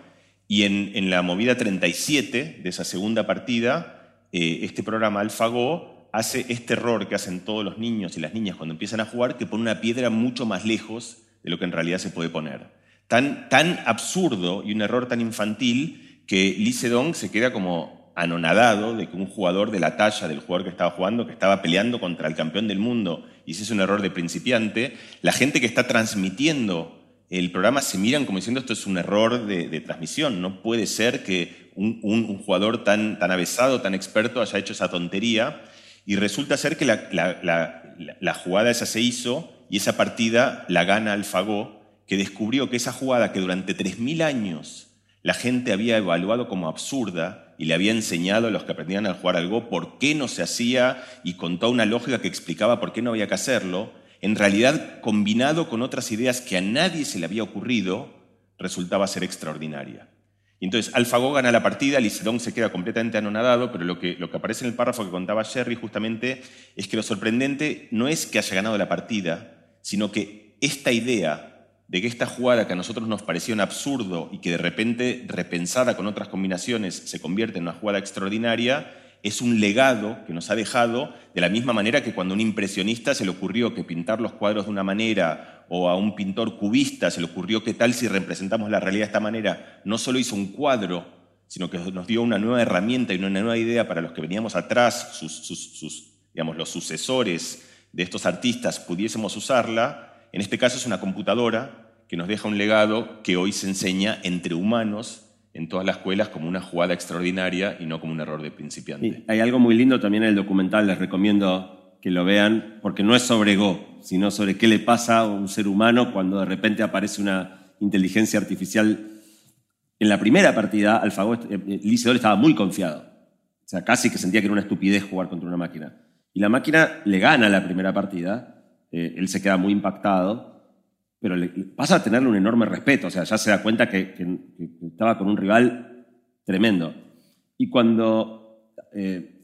Y en, la movida 37 de esa segunda partida, eh, este programa AlphaGo hace este error que hacen todos los niños y las niñas cuando empiezan a jugar, que pone una piedra mucho más lejos de lo que en realidad se puede poner. Tan, tan absurdo y un error tan infantil que Lee Sedong se queda como anonadado de que un jugador de la talla del jugador que estaba jugando, que estaba peleando contra el campeón del mundo, y si es un error de principiante, la gente que está transmitiendo el programa se miran como diciendo esto es un error de, transmisión, no puede ser que un, jugador tan, tan avesado, tan experto haya hecho esa tontería, y resulta ser que la, la jugada esa se hizo y esa partida la gana Alfagó, que descubrió que esa jugada que durante 3.000 años la gente había evaluado como absurda y le había enseñado a los que aprendían a jugar al Go por qué no se hacía y contó una lógica que explicaba por qué no había que hacerlo, en realidad combinado con otras ideas que a nadie se le había ocurrido, resultaba ser extraordinaria. Y entonces Alfago gana la partida, Licedón se queda completamente anonadado, pero lo que, lo que aparece en el párrafo que contaba Jerry justamente es que lo sorprendente no es que haya ganado la partida, sino que esta idea de que esta jugada que a nosotros nos parecía un absurdo y que de repente, repensada con otras combinaciones, se convierte en una jugada extraordinaria, es un legado que nos ha dejado de la misma manera que cuando a un impresionista se le ocurrió que pintar los cuadros de una manera o a un pintor cubista se le ocurrió que tal si representamos la realidad de esta manera, no solo hizo un cuadro, sino que nos dio una nueva herramienta y una nueva idea para los que veníamos atrás, sus, digamos, los sucesores de estos artistas, pudiésemos usarla. En este caso es una computadora que nos deja un legado que hoy se enseña entre humanos en todas las escuelas como una jugada extraordinaria y no como un error de principiante. hay algo muy lindo también en el documental, les recomiendo que lo vean, porque no es sobre Go, sino sobre qué le pasa a un ser humano cuando de repente aparece una inteligencia artificial. En la primera partida, AlphaGo, eh, eh, Lisedor estaba muy confiado. O sea, casi que sentía que era una estupidez jugar contra una máquina. Y la máquina le gana la primera partida, eh, él se queda muy impactado, pero pasa a tenerle un enorme respeto, o sea, ya se da cuenta que, estaba con un rival tremendo. Y cuando eh,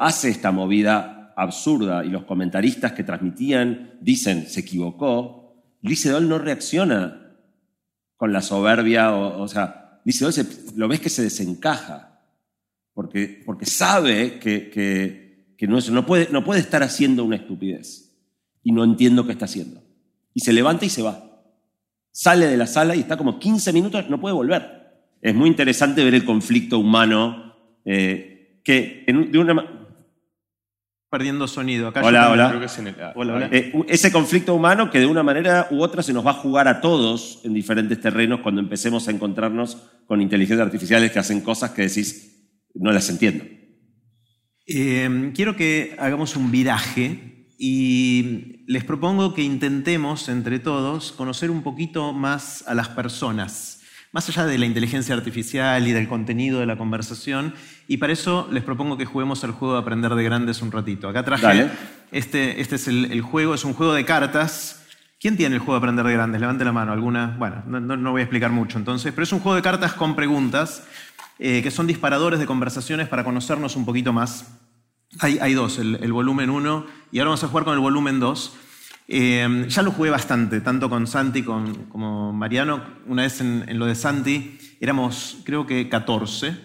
hace esta movida absurda y los comentaristas que transmitían dicen se equivocó, Licedol no reacciona con la soberbia, o, sea, Licedol lo ves que se desencaja, porque, porque sabe que, no, no, puede, no puede estar haciendo una estupidez y no entiendo qué está haciendo y se levanta y se va. Sale de la sala y está como 15 minutos, no puede volver. Es muy interesante ver el conflicto humano eh, que de una perdiendo sonido. Acá hola, hola. Eh, ese conflicto humano que de una manera u otra se nos va a jugar a todos en diferentes terrenos cuando empecemos a encontrarnos con inteligencias artificiales que hacen cosas que decís, no las entiendo. Eh, quiero que hagamos un viraje y les propongo que intentemos entre todos conocer un poquito más a las personas, más allá de la inteligencia artificial y del contenido de la conversación, y para eso les propongo que juguemos al juego de aprender de grandes un ratito. Acá traje, este, este es el, juego, es un juego de cartas. ¿Quién tiene el juego de aprender de grandes? Levante la mano, alguna. Bueno, no, voy a explicar mucho entonces, pero es un juego de cartas con preguntas eh, que son disparadores de conversaciones para conocernos un poquito más hay, dos, el, volumen 1 y ahora vamos a jugar con el volumen 2. Eh, ya lo jugué bastante, tanto con Santi como Mariano. Una vez en, lo de Santi éramos creo que 14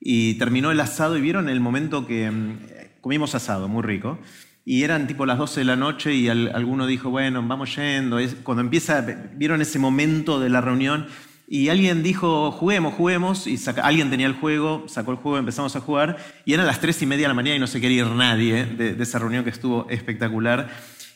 y terminó el asado y vieron el momento que mm, comimos asado, muy rico. Y eran tipo las 12 de la noche y alguno dijo, bueno, vamos yendo. cuando empieza, vieron ese momento de la reunión y alguien dijo, juguemos, juguemos, y alguien tenía el juego, sacó el juego, empezamos a jugar, y eran las tres y media de la mañana y no se quería ir nadie de, esa reunión que estuvo espectacular.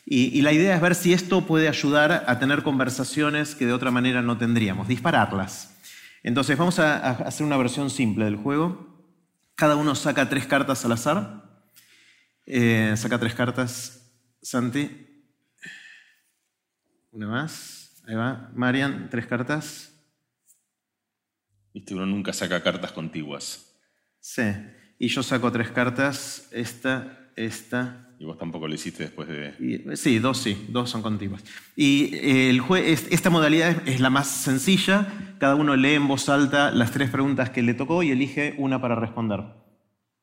Y, la idea es ver si esto puede ayudar a tener conversaciones que de otra manera no tendríamos, dispararlas. Entonces vamos a, hacer una versión simple del juego. Cada uno saca tres cartas al azar. Eh, saca tres cartas, Santi. Una más. Ahí va. Marian, tres cartas. Viste, uno nunca saca cartas contiguas. Sí, y yo saco tres cartas, esta, esta. Y vos tampoco lo hiciste después de... sí, dos sí, dos son contiguas. Y el esta modalidad es, la más sencilla, cada uno lee en voz alta las tres preguntas que le tocó y elige una para responder.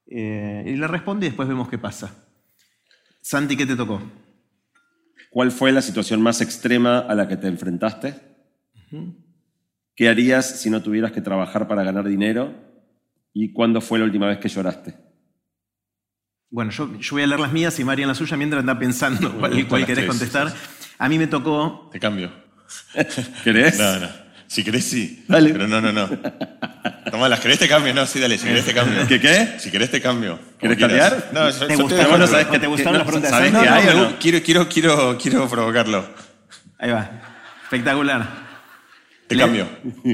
Eh, y le responde y después vemos qué pasa. Santi, ¿qué te tocó? ¿Cuál fue la situación más extrema a la que te enfrentaste? ¿Qué harías si no tuvieras que trabajar para ganar dinero? ¿Y cuándo fue la última vez que lloraste? Bueno, yo, voy a leer las mías y María en la suya mientras anda pensando cuál, querés contestar. A mí me tocó... Te cambio. ¿Querés? No, no. Si querés, sí. Dale. Pero no, no, no. Toma, las querés te cambio. No, sí, dale, si querés te cambio. ¿Qué qué? Si querés te cambio. ¿Querés cambiar? No, ¿Te gustaron, no, ¿sabes que te gustaron las preguntas? ¿Sabes que hay? No, quiero, quiero, quiero, quiero provocarlo. Ahí va. Espectacular. Te cambio.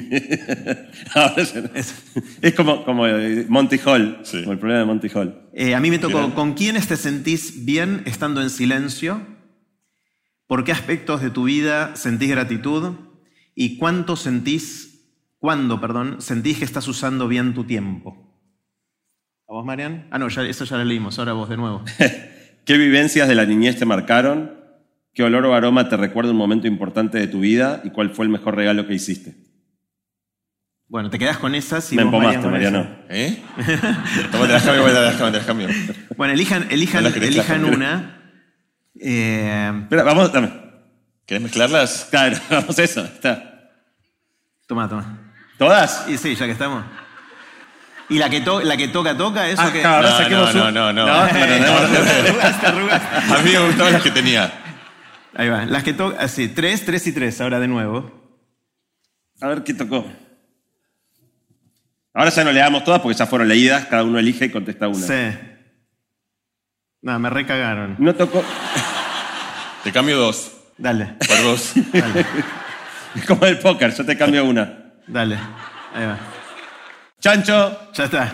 es, como, como eh, Monty Hall, como el problema de Monty Hall. Eh, a mí me tocó, ¿con quiénes te sentís bien estando en silencio? ¿Por qué aspectos de tu vida sentís gratitud? ¿Y cuánto sentís, cuándo, perdón, sentís que estás usando bien tu tiempo? ¿A vos, Marian? Ah, no, eso ya lo leímos, ahora vos de nuevo. ¿Qué vivencias de la niñez te marcaron? ¿Qué olor o aroma te recuerda un momento importante de tu vida y cuál fue el mejor regalo que hiciste? Bueno, te quedas con esas y Me empomaste, Mariano. ¿Eh? Toma, te las cambio, te las cambio, te las cambio. Bueno, elijan, elijan, No las querés, elijan una. Eh, Espera, vamos, dame. ¿Querés mezclarlas? Claro, vamos a eso. Está. toma, toma. ¿Todas? Y sí, ya que estamos. Y la que, to- la que toca, toca, eso Ah, que. No, no, no, no, no. No, bueno, no, no, no. Te arrugaste, arrugaste. A mí me gustaban las que tenía. Ahí va. Las que tocan. Así, tres, tres y tres, ahora de nuevo. A ver qué tocó. Ahora ya no le damos todas porque ya fueron leídas, cada uno elige y contesta una. Sí. No, me recagaron. No tocó. Te cambio dos. Dale, Por dos. dale, Es como el póker, yo te cambio una. dale. Ahí va. Chancho, Ya está.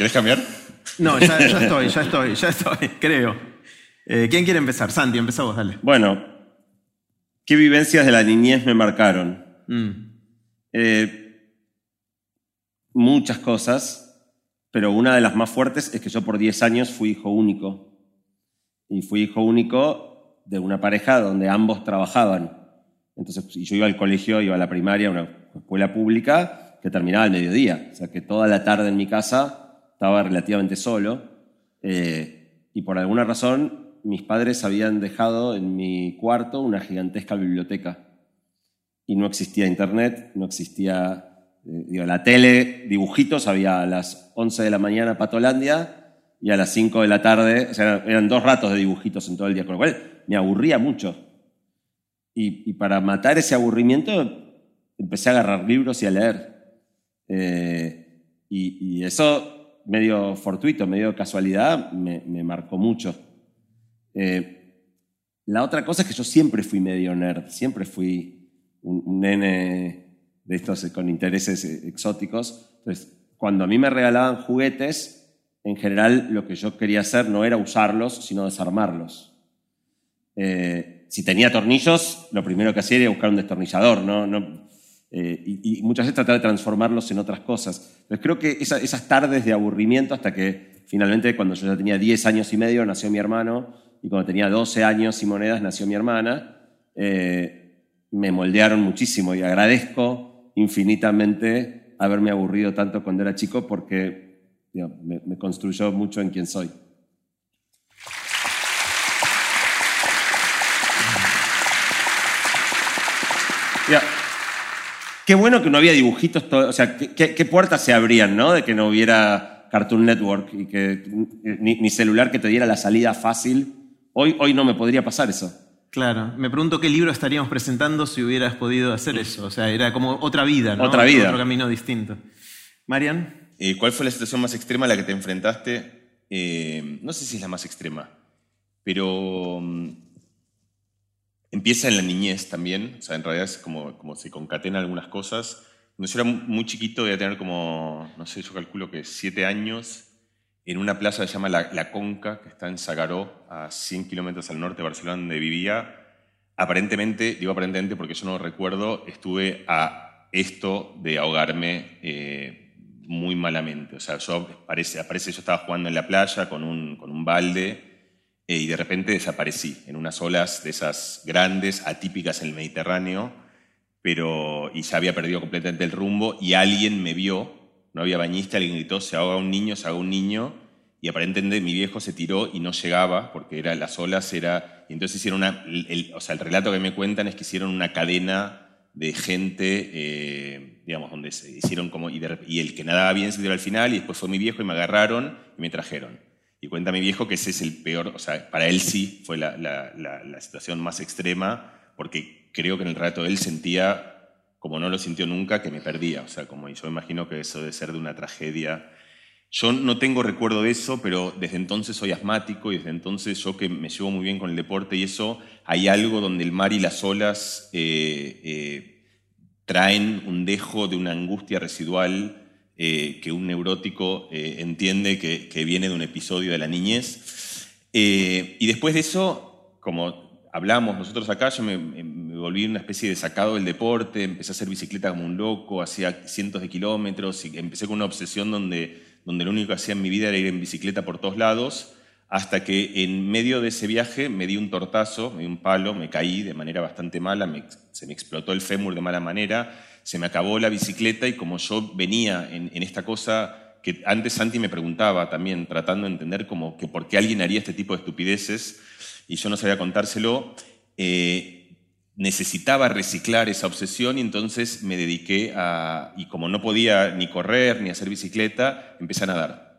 ¿Querés cambiar? No, ya, ya estoy, ya estoy, ya estoy, creo. Eh, ¿Quién quiere empezar? Santi, empezá vos, dale. bueno, ¿qué vivencias de la niñez me marcaron? Mm. Eh, muchas cosas, pero una de las más fuertes es que yo por 10 años fui hijo único. Y fui hijo único de una pareja donde ambos trabajaban. Entonces, yo iba al colegio, iba a la primaria, una escuela pública que terminaba al mediodía. O sea que toda la tarde en mi casa estaba relativamente solo. Eh, y por alguna razón, mis padres habían dejado en mi cuarto una gigantesca biblioteca y no existía internet, no existía eh, digo, la tele, dibujitos, había a las 11 de la mañana Patolandia y a las 5 de la tarde, o sea, eran dos ratos de dibujitos en todo el día, con lo cual me aburría mucho. Y, y para matar ese aburrimiento empecé a agarrar libros y a leer. Eh, y, y eso, medio fortuito, medio casualidad, me, marcó mucho. Eh, la otra cosa es que yo siempre fui medio nerd, siempre fui un, nene de estos eh, con intereses eh, exóticos. Entonces, cuando a mí me regalaban juguetes, en general lo que yo quería hacer no era usarlos, sino desarmarlos. Si tenía tornillos, lo primero que hacía era buscar un destornillador, no eh, y, y muchas veces tratar de transformarlos en otras cosas. Entonces creo que esa- esas tardes de aburrimiento hasta que finalmente cuando yo ya tenía 10 años y medio nació mi hermano y cuando tenía 12 años y monedas nació mi hermana, eh, me moldearon muchísimo y agradezco infinitamente haberme aburrido tanto cuando era chico porque digo, me, me construyó mucho en quien soy. Ya. Qué bueno que no había dibujitos, todo- o sea, qué, puertas se abrían, ¿no? De que no hubiera Cartoon Network y que ni, ni celular que te diera la salida fácil. Hoy, hoy no me podría pasar eso. Claro, me pregunto qué libro estaríamos presentando si hubieras podido hacer eso. O sea, era como otra vida, ¿no? Otra vida. Otro camino distinto. Marian, Eh, ¿Cuál fue la situación más extrema a la que te enfrentaste? Eh, no sé si es la más extrema, pero mm, empieza en la niñez también. O sea, en realidad es como, se concatenan algunas cosas. Cuando yo era mu- muy chiquito, voy a tener como, no sé, yo calculo que siete años, en una plaza que se llama La, Conca, que está en Sagaró, a 100 kilómetros al norte de Barcelona, donde vivía. Aparentemente, digo aparentemente porque yo no recuerdo, estuve a esto de ahogarme eh, muy malamente. O sea, yo aparece, aparece, yo estaba jugando en la playa con un, con un balde eh, y de repente desaparecí en unas olas de esas grandes, atípicas en el Mediterráneo, pero y ya había perdido completamente el rumbo y alguien me vio, no había bañista, alguien gritó, se ahoga un niño, se ahoga un niño, y aparentemente mi viejo se tiró y no llegaba, porque era, las olas era... Entonces hicieron una... o sea, el relato que me cuentan es que hicieron una cadena de gente, eh, digamos, donde hicieron como... Y, y el que nadaba bien se tiró al final, y después fue mi viejo y me agarraron y me trajeron. Y cuenta mi viejo que ese es el peor, o sea, para él sí fue la, situación más extrema, porque creo que en el relato él sentía, como no lo sintió nunca, que me perdía. O sea, como yo imagino que eso debe ser de una tragedia. Yo no tengo recuerdo de eso, pero desde entonces soy asmático y desde entonces yo que me llevo muy bien con el deporte y eso, hay algo donde el mar y las olas eh, eh, traen un dejo de una angustia residual eh, que un neurótico eh, entiende que, que viene de un episodio de la niñez. Eh, y después de eso, como hablamos nosotros acá, yo me, me- volví una especie de sacado del deporte, empecé a hacer bicicleta como un loco, hacía cientos de kilómetros y empecé con una obsesión donde, donde lo único que hacía en mi vida era ir en bicicleta por todos lados, hasta que en medio de ese viaje me di un tortazo, me di un palo, me caí de manera bastante mala, se me explotó el fémur de mala manera, se me acabó la bicicleta y como yo venía en, esta cosa que antes Santi me preguntaba también, tratando de entender como que por qué alguien haría este tipo de estupideces y yo no sabía contárselo, eh, necesitaba reciclar esa obsesión y entonces me dediqué a, y como no podía ni correr ni hacer bicicleta, empecé a nadar.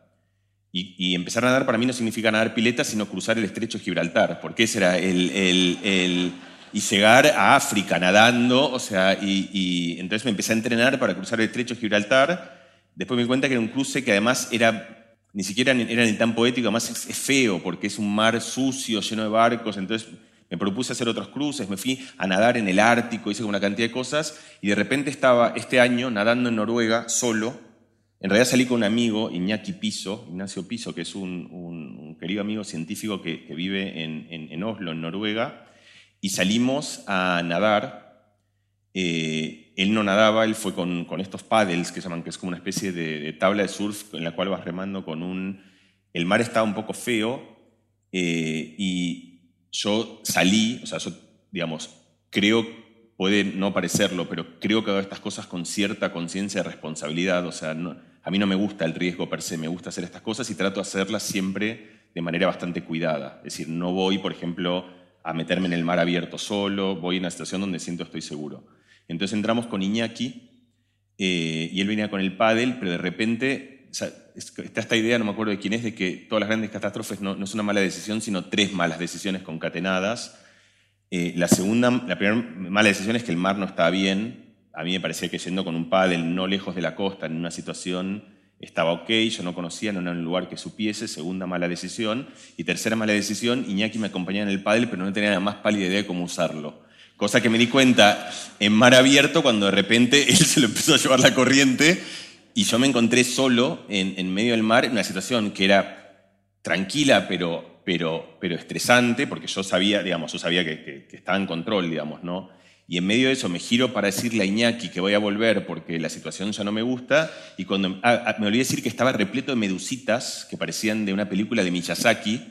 Y, empezar a nadar para mí no significa nadar pileta, sino cruzar el estrecho de Gibraltar, porque ese era el, y llegar a África nadando, o sea, y, entonces me empecé a entrenar para cruzar el estrecho de Gibraltar. Después me di cuenta que era un cruce que además era, ni siquiera era ni tan poético, además es feo, porque es un mar sucio, lleno de barcos, entonces me propuse hacer otros cruces, me fui a nadar en el Ártico, hice una cantidad de cosas y de repente estaba este año nadando en Noruega solo. En realidad salí con un amigo, Iñaki Piso, Ignacio Piso, que es un, querido amigo científico que, vive en, Oslo, en Noruega, y salimos a nadar. Eh, él no nadaba, él fue con, estos paddles que llaman, que es como una especie de, tabla de surf en la cual vas remando con un... El mar estaba un poco feo eh, y yo salí, o sea, yo, digamos, creo, puede no parecerlo, pero creo que hago estas cosas con cierta conciencia de responsabilidad, o sea, a mí no me gusta el riesgo per se, me gusta hacer estas cosas y trato de hacerlas siempre de manera bastante cuidada. Es decir, no voy, por ejemplo, a meterme en el mar abierto solo, voy a una situación donde siento estoy seguro. Entonces entramos con Iñaki eh, y él venía con el pádel, pero de repente está esta idea, no me acuerdo de quién es, de que todas las grandes catástrofes no, es una mala decisión, sino tres malas decisiones concatenadas. Eh, la segunda, la primera mala decisión es que el mar no estaba bien. A mí me parecía que yendo con un paddle no lejos de la costa, en una situación, estaba ok, yo no conocía, no era un lugar que supiese. Segunda mala decisión. Y tercera mala decisión, Iñaki me acompañaba en el paddle, pero no tenía la más pálida idea de cómo usarlo. Cosa que me di cuenta en mar abierto cuando de repente él se lo empezó a llevar la corriente y yo me encontré solo en, medio del mar en una situación que era tranquila, pero, pero, pero estresante, porque yo sabía, digamos, yo sabía que, estaba en control, digamos, ¿no? Y en medio de eso me giro para decirle a Iñaki que voy a volver porque la situación ya no me gusta. Y cuando ah, ah, me olvidé decir que estaba repleto de medusitas que parecían de una película de Miyazaki,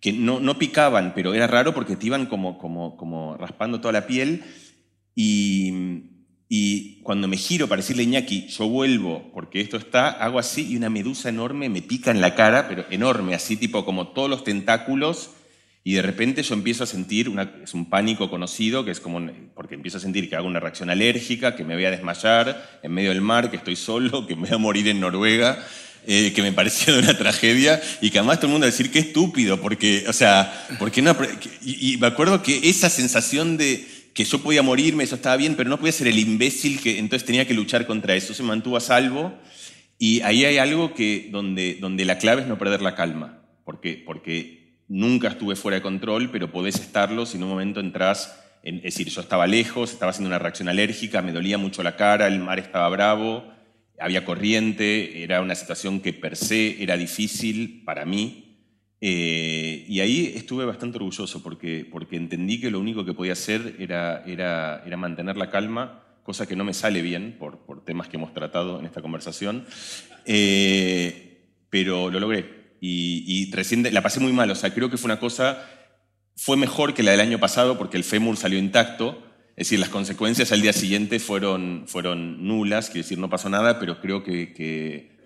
que no, no picaban, pero era raro porque te iban como, como, como raspando toda la piel. Y, y cuando me giro para decirle a Iñaki, yo vuelvo porque esto está, hago así y una medusa enorme me pica en la cara, pero enorme, así tipo como todos los tentáculos. Y de repente yo empiezo a sentir, una, es un pánico conocido, que es como, porque empiezo a sentir que hago una reacción alérgica, que me voy a desmayar en medio del mar, que estoy solo, que me voy a morir en Noruega, eh, que me parecía de una tragedia, y que además todo el mundo va a decir, qué estúpido, porque, o sea, porque no... y me acuerdo que esa sensación de que yo podía morirme, eso estaba bien, pero no podía ser el imbécil que entonces tenía que luchar contra eso. Se mantuvo a salvo y ahí hay algo que, donde, donde la clave es no perder la calma, porque, porque nunca estuve fuera de control, pero podés estarlo si en un momento entras, en, es decir, yo estaba lejos, estaba haciendo una reacción alérgica, me dolía mucho la cara, el mar estaba bravo, había corriente, era una situación que per se era difícil para mí, eh, y ahí estuve bastante orgulloso porque, porque entendí que lo único que podía hacer era, era, era mantener la calma, cosa que no me sale bien por, por temas que hemos tratado en esta conversación, eh, pero lo logré. Y, y recién la pasé muy mal, o sea, creo que fue una cosa, fue mejor que la del año pasado porque el fémur salió intacto, es decir, las consecuencias al día siguiente fueron, fueron nulas, quiere decir, no pasó nada, pero creo que, que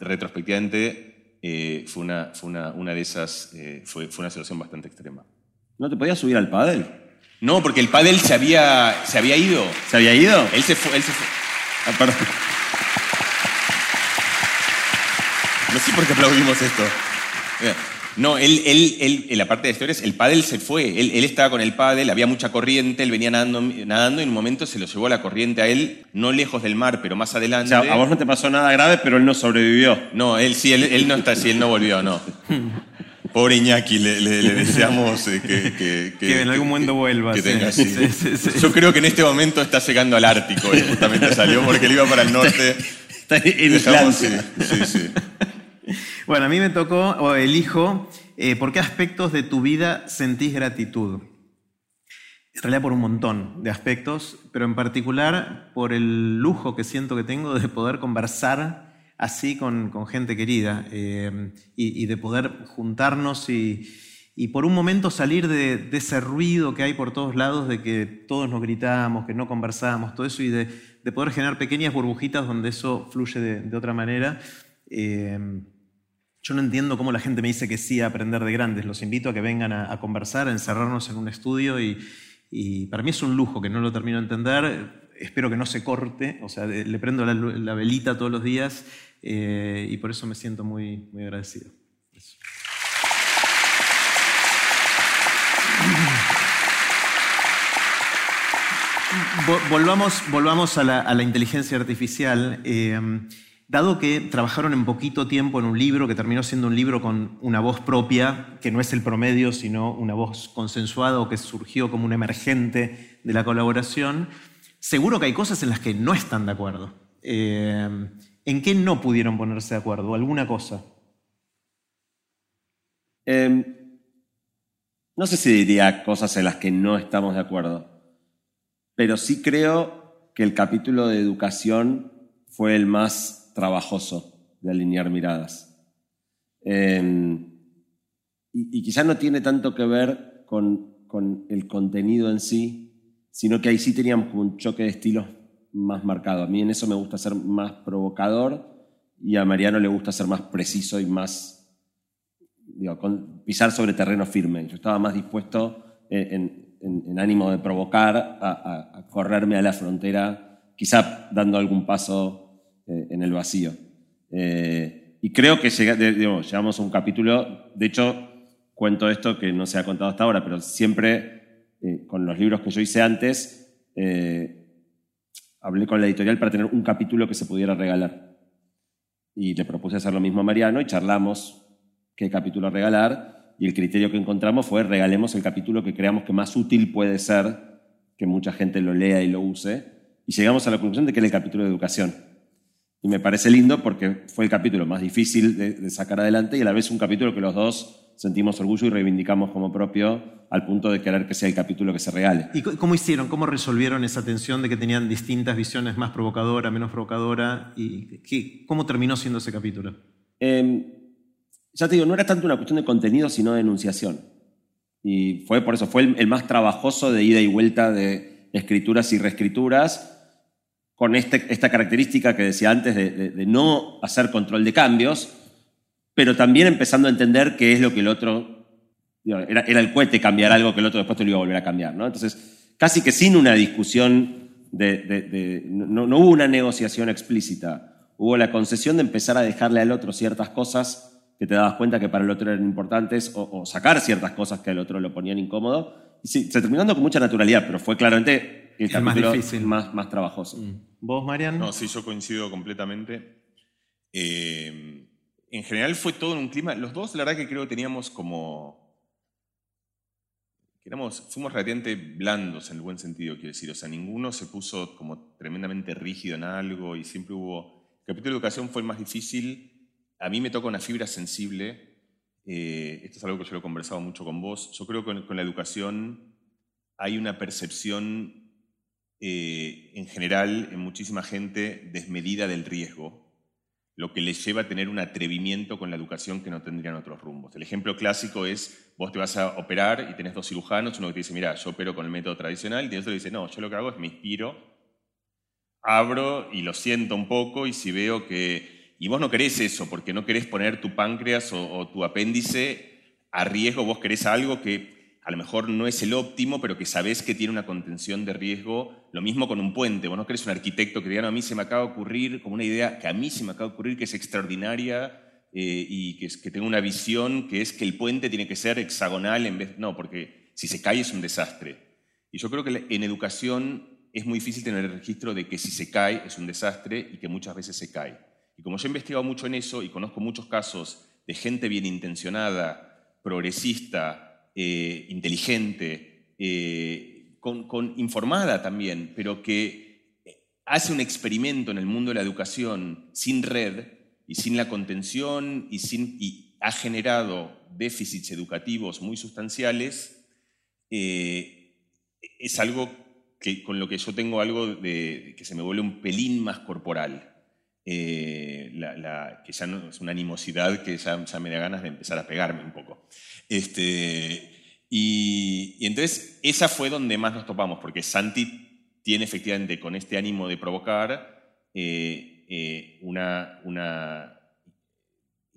retrospectivamente eh, fue, una, fue una, una de esas, eh, fue, fue, una situación bastante extrema. ¿No te podías subir al pádel? No, porque el pádel se había, se había ido. ¿Se había ido? Él se fue. Él se fue. Ah, perdón. No sé por qué aplaudimos esto. No, él, él, en la parte de historias, el pádel se fue. Él, él, estaba con el pádel, había mucha corriente, él venía nadando, nadando y en un momento se lo llevó a la corriente a él, no lejos del mar, pero más adelante. O sea, a vos no te pasó nada grave, pero él no sobrevivió. No, él sí, él, no está así, él no volvió, no. Pobre Iñaki, le, deseamos eh, que, que, en algún momento vuelva. Yo creo que en este momento está llegando al Ártico, y justamente salió porque él iba para el norte. Está en sí, sí, sí. Bueno, a mí me tocó, o elijo, eh, ¿por qué aspectos de tu vida sentís gratitud? En realidad por un montón de aspectos, pero en particular por el lujo que siento que tengo de poder conversar así con, gente querida eh, y, de poder juntarnos y, por un momento salir de, ese ruido que hay por todos lados, de que todos nos gritamos, que no conversamos, todo eso y de, poder generar pequeñas burbujitas donde eso fluye de, otra manera. Eh, yo no entiendo cómo la gente me dice que sí a aprender de grandes. Los invito a que vengan a, conversar, a encerrarnos en un estudio y, para mí es un lujo que no lo termino de entender espero que no se corte, o sea, le prendo la, velita todos los días eh, y por eso me siento muy, muy agradecido. Volvamos, volvamos a, la, inteligencia artificial. Eh, dado que trabajaron en poquito tiempo en un libro que terminó siendo un libro con una voz propia, que no es el promedio, sino una voz consensuada o que surgió como un emergente de la colaboración, Seguro que hay cosas en las que no están de acuerdo. Eh, ¿En qué no pudieron ponerse de acuerdo? ¿Alguna cosa? Em, no sé si diría cosas en las que no estamos de acuerdo, pero sí creo que el capítulo de educación fue el más trabajoso de alinear miradas. Em, y, quizás no tiene tanto que ver con el contenido en sí, sino que ahí sí teníamos como un choque de estilos más marcado. A mí en eso me gusta ser más provocador y a Mariano le gusta ser más preciso y más, pisar sobre terreno firme. Yo estaba más dispuesto eh, en, ánimo de provocar a, correrme a la frontera, quizá dando algún paso en el vacío. Eh, y creo que llegamos a un capítulo, de hecho, cuento esto que no se ha contado hasta ahora, pero siempre eh, con los libros que yo hice antes, eh, hablé con la editorial para tener un capítulo que se pudiera regalar. Y le propuse hacer lo mismo a Mariano y charlamos qué capítulo regalar. Y el criterio que encontramos fue regalemos el capítulo que creamos que más útil puede ser que mucha gente lo lea y lo use. Y llegamos a la conclusión de que era el capítulo de educación. Y me parece lindo porque fue el capítulo más difícil de sacar adelante y a la vez un capítulo que los dos sentimos orgullo y reivindicamos como propio al punto de querer que sea el capítulo que se regale. ¿Y cómo hicieron? ¿Cómo resolvieron esa tensión de que tenían distintas visiones, más provocadora, menos provocadora? ¿Y cómo terminó siendo ese capítulo? Em, ya te digo, no era tanto una cuestión de contenido, sino de enunciación. Y fue por eso, fue el, más trabajoso de ida y vuelta de escrituras y reescrituras, con este, esta característica que decía antes de no hacer control de cambios, pero también empezando a entender qué es lo que el otro, era, el cohete cambiar algo que el otro después te lo iba a volver a cambiar. ¿no? Entonces, casi que sin una discusión, no, hubo una negociación explícita, hubo la concesión de empezar a dejarle al otro ciertas cosas que te dabas cuenta que para el otro eran importantes o, sacar ciertas cosas que al otro lo ponían incómodo. Sí, se terminando con mucha naturalidad, pero fue claramente el, más difícil, más, más trabajoso. Mm. ¿Vos, Marian? No, sí, yo coincido completamente. Eh, en general fue todo en un clima, los dos la verdad que creo que teníamos como, fuimos relativamente blandos en el buen sentido, quiero decir, o sea, ninguno se puso como tremendamente rígido en algo y siempre hubo, el capítulo de educación fue el más difícil, a mí me toca una fibra sensible, eh, esto es algo que yo lo he conversado mucho con vos, yo creo que con, la educación hay una percepción eh, en general en muchísima gente desmedida del riesgo lo que les lleva a tener un atrevimiento con la educación que no tendrían otros rumbos. El ejemplo clásico es, vos te vas a operar y tenés dos cirujanos, uno que te dice, mira, yo opero con el método tradicional, y otro dice, no, yo lo que hago es me inspiro, abro y lo siento un poco y si veo que... Y vos no querés eso, porque no querés poner tu páncreas o, o tu apéndice a riesgo, vos querés algo que a lo mejor no es el óptimo, pero que sabes que tiene una contención de riesgo. Lo mismo con un puente. Vos no crees un arquitecto que diga, no, a mí se me acaba de ocurrir como una idea que a mí se me acaba de ocurrir que es extraordinaria eh, y que, que tenga una visión que es que el puente tiene que ser hexagonal en vez... No, porque si se cae es un desastre. Y yo creo que en educación es muy difícil tener el registro de que si se cae es un desastre y que muchas veces se cae. Y como yo he investigado mucho en eso y conozco muchos casos de gente bien intencionada, progresista, eh, inteligente, eh, con, informada también, pero que hace un experimento en el mundo de la educación sin red y sin la contención y, sin, ha generado déficits educativos muy sustanciales, eh, es algo que, con lo que yo tengo algo de que se me vuelve un pelín más corporal. Eh, que ya es una animosidad que ya, me da ganas de empezar a pegarme un poco. Este, y, entonces esa fue donde más nos topamos, porque Santi tiene efectivamente con este ánimo de provocar eh, eh, una, una,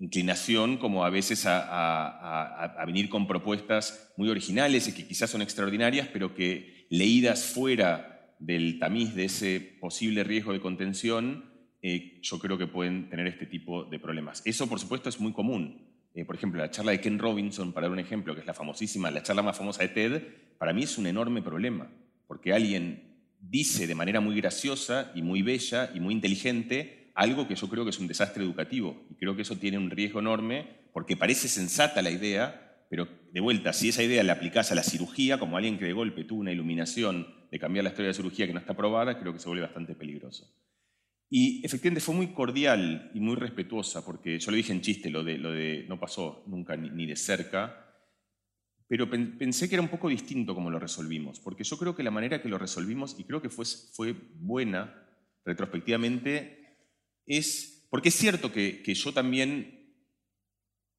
inclinación como a veces a, venir con propuestas muy originales y que quizás son extraordinarias, pero que leídas fuera del tamiz de ese posible riesgo de contención, eh, yo creo que pueden tener este tipo de problemas. Eso, por supuesto, es muy común. Eh, por ejemplo, la charla de Ken Robinson, para dar un ejemplo, que es la famosísima, la charla más famosa de TED, para mí es un enorme problema, porque alguien dice de manera muy graciosa y muy bella y muy inteligente algo que yo creo que es un desastre educativo. Y creo que eso tiene un riesgo enorme, porque parece sensata la idea, pero de vuelta, si esa idea la aplicás a la cirugía, como alguien que de golpe tuvo una iluminación de cambiar la historia de la cirugía que no está probada, creo que se vuelve bastante peligroso. Y efectivamente fue muy cordial y muy respetuosa, porque yo lo dije en chiste, lo de, lo de no pasó nunca ni, de cerca, pero pensé que era un poco distinto como lo resolvimos, porque yo creo que la manera que lo resolvimos, y creo que fue, fue buena retrospectivamente, es, porque es cierto que, que yo también,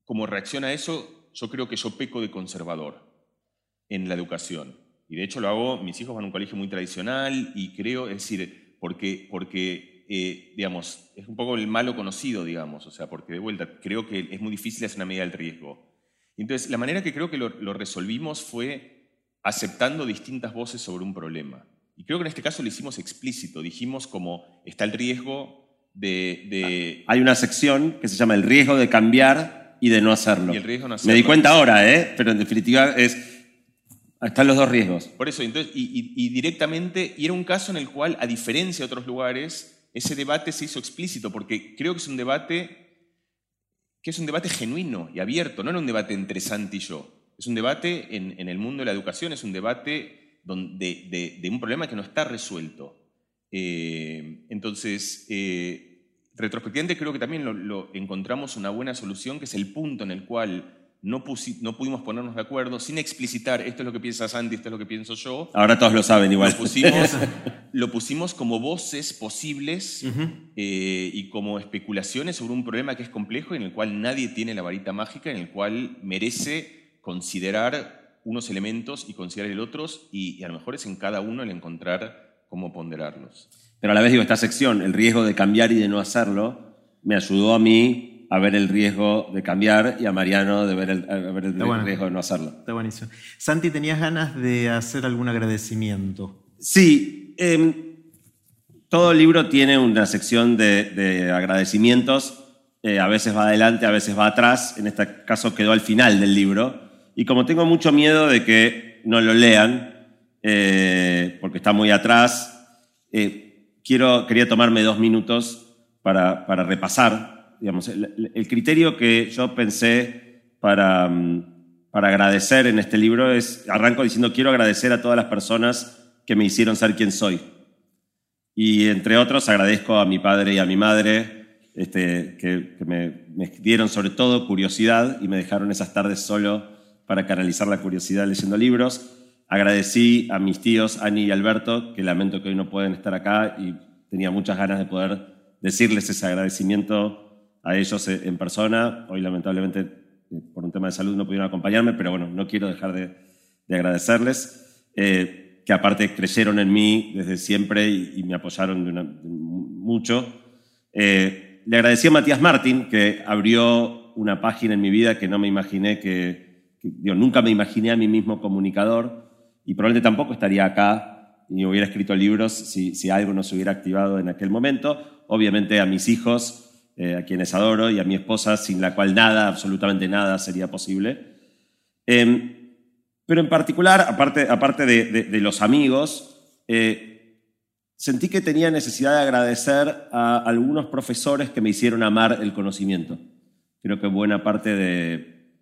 como reacción a eso, yo creo que yo peco de conservador en la educación. Y de hecho lo hago, mis hijos van a un colegio muy tradicional y creo, es decir, porque, porque eh, digamos, es un poco el malo conocido, digamos, o sea, porque de vuelta creo que es muy difícil hacer una medida del riesgo. Entonces, la manera que creo que lo, resolvimos fue aceptando distintas voces sobre un problema. Y creo que en este caso lo hicimos explícito, dijimos como está el riesgo de, Hay una sección que se llama el riesgo de cambiar y de no hacerlo. Y el riesgo no hacerlo. Me di cuenta ahora, ¿eh? pero en definitiva es... Están los dos riesgos. Por eso, entonces, y, y directamente, y era un caso en el cual, a diferencia de otros lugares, ese debate se hizo explícito, porque creo que es un debate que es un debate genuino y abierto, no era un debate entre Santi y yo. Es un debate en, el mundo de la educación, es un debate de, un problema que no está resuelto. Eh, entonces, eh, retrospectivamente creo que también lo, encontramos una buena solución, que es el punto en el cual no, pudimos ponernos de acuerdo sin explicitar esto es lo que piensa Sandy, esto es lo que pienso yo. Ahora todos lo saben igual. Lo pusimos, como voces posibles eh, y como especulaciones sobre un problema que es complejo y en el cual nadie tiene la varita mágica, en el cual merece considerar unos elementos y considerar el otros y, y a lo mejor es en cada uno el encontrar cómo ponderarlos. Pero a la vez digo, esta sección, el riesgo de cambiar y de no hacerlo, me ayudó a mí a ver el riesgo de cambiar y a Mariano de ver el, ver el riesgo de no hacerlo. Está buenísimo. Santi, ¿tenías ganas de hacer algún agradecimiento? Sí. Em, todo libro tiene una sección de, agradecimientos. Eh, a veces va adelante, a veces va atrás. En este caso quedó al final del libro. Y como tengo mucho miedo de que no lo lean, eh, porque está muy atrás, eh, quiero, quería tomarme dos minutos para, para repasar el, criterio que yo pensé para, mm, para agradecer en este libro es, arranco diciendo, quiero agradecer a todas las personas que me hicieron ser quien soy. Y entre otros agradezco a mi padre y a mi madre, este, que, me, dieron sobre todo curiosidad y me dejaron esas tardes solo para canalizar la curiosidad leyendo libros. Agradecí a mis tíos Ani y Alberto, que lamento que hoy no pueden estar acá y tenía muchas ganas de poder decirles ese agradecimiento a ellos en persona. Hoy lamentablemente eh, por un tema de salud no pudieron acompañarme, pero bueno, no quiero dejar de, agradecerles, eh, que aparte creyeron en mí desde siempre y, me apoyaron mucho. le agradecí a Matías Martín, que abrió una página en mi vida que no me imaginé que, nunca me imaginé a mí mismo comunicador y probablemente tampoco estaría acá y hubiera escrito libros si, si algo no se hubiera activado en aquel momento. Obviamente a mis hijos, eh, a quienes adoro, y a mi esposa, sin la cual nada, absolutamente nada sería posible. Em, pero en particular, aparte, aparte de, los amigos, eh, sentí que tenía necesidad de agradecer a algunos profesores que me hicieron amar el conocimiento. Creo que buena parte de,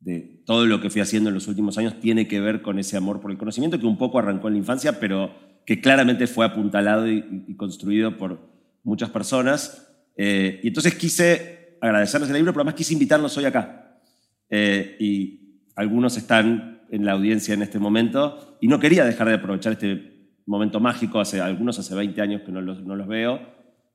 de todo lo que fui haciendo en los últimos años tiene que ver con ese amor por el conocimiento que un poco arrancó en la infancia, pero que claramente fue apuntalado y construido por muchas personas eh, y entonces quise agradecerles el libro, pero además quise invitarlos hoy acá. Eh, y algunos están en la audiencia en este momento y no quería dejar de aprovechar este momento mágico, hace algunos hace 20 años que no los, no los veo,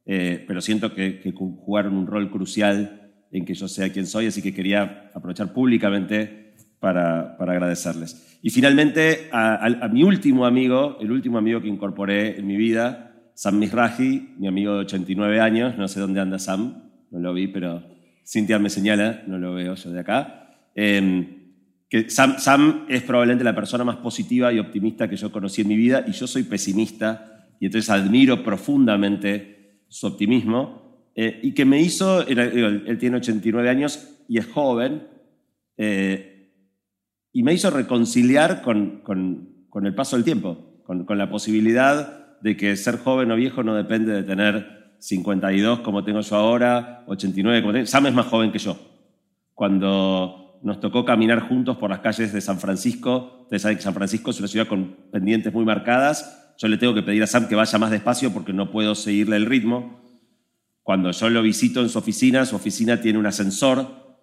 eh, pero siento que, que, jugaron un rol crucial en que yo sea quien soy, así que quería aprovechar públicamente para, para agradecerles. Y finalmente a, a, mi último amigo, el último amigo que incorporé en mi vida, Sam Misraji, mi amigo de 89 años, no sé dónde anda Sam, no lo vi, pero Cintia me señala, no lo veo yo de acá. Eh, que Sam, Sam, es probablemente la persona más positiva y optimista que yo conocí en mi vida y yo soy pesimista y entonces admiro profundamente su optimismo eh, y que me hizo, él, él, tiene 89 años y es joven, eh, y me hizo reconciliar con, con, con, el paso del tiempo, con, con la posibilidad de que ser joven o viejo no depende de tener 52 como tengo yo ahora, 89 como tengo. Sam es más joven que yo. Cuando nos tocó caminar juntos por las calles de San Francisco, que San Francisco es una ciudad con pendientes muy marcadas, yo le tengo que pedir a Sam que vaya más despacio porque no puedo seguirle el ritmo. Cuando yo lo visito en su oficina, su oficina tiene un ascensor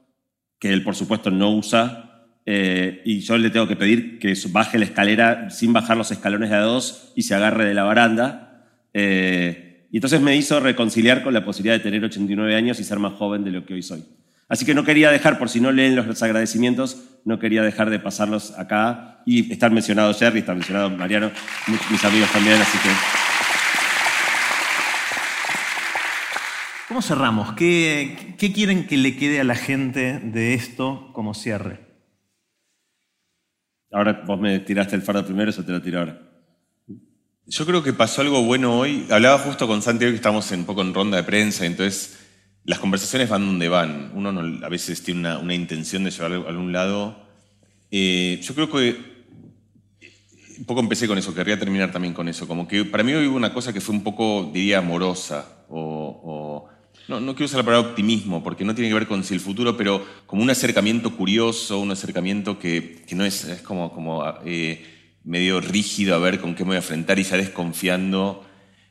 que él por supuesto no usa eh, y yo le tengo que pedir que baje la escalera sin bajar los escalones de a dos y se agarre de la baranda. Eh, y entonces me hizo reconciliar con la posibilidad de tener 89 años y ser más joven de lo que hoy soy. Así que no quería dejar, por si no leen los agradecimientos, no quería dejar de pasarlos acá. Y están mencionados Jerry, está mencionado Mariano, mis amigos también, así que... ¿Cómo cerramos? ¿Qué, ¿Qué quieren que le quede a la gente de esto como cierre? Ahora vos me tiraste el fardo primero, eso te lo tiro ahora. Yo creo que pasó algo bueno hoy. Hablaba justo con Santiago que estamos un poco en ronda de prensa, entonces las conversaciones van donde van. Uno a veces tiene una, intención de llevarlo a algún lado. Eh, yo creo que un poco empecé con eso, querría terminar también con eso. Como que para mí hoy hubo una cosa que fue un poco, diría, amorosa. O, no, no, quiero usar la palabra optimismo, porque no tiene que ver con si el futuro, pero como un acercamiento curioso, un acercamiento que, que no es, es como, como eh, medio rígido a ver con qué me voy a enfrentar y ya desconfiando.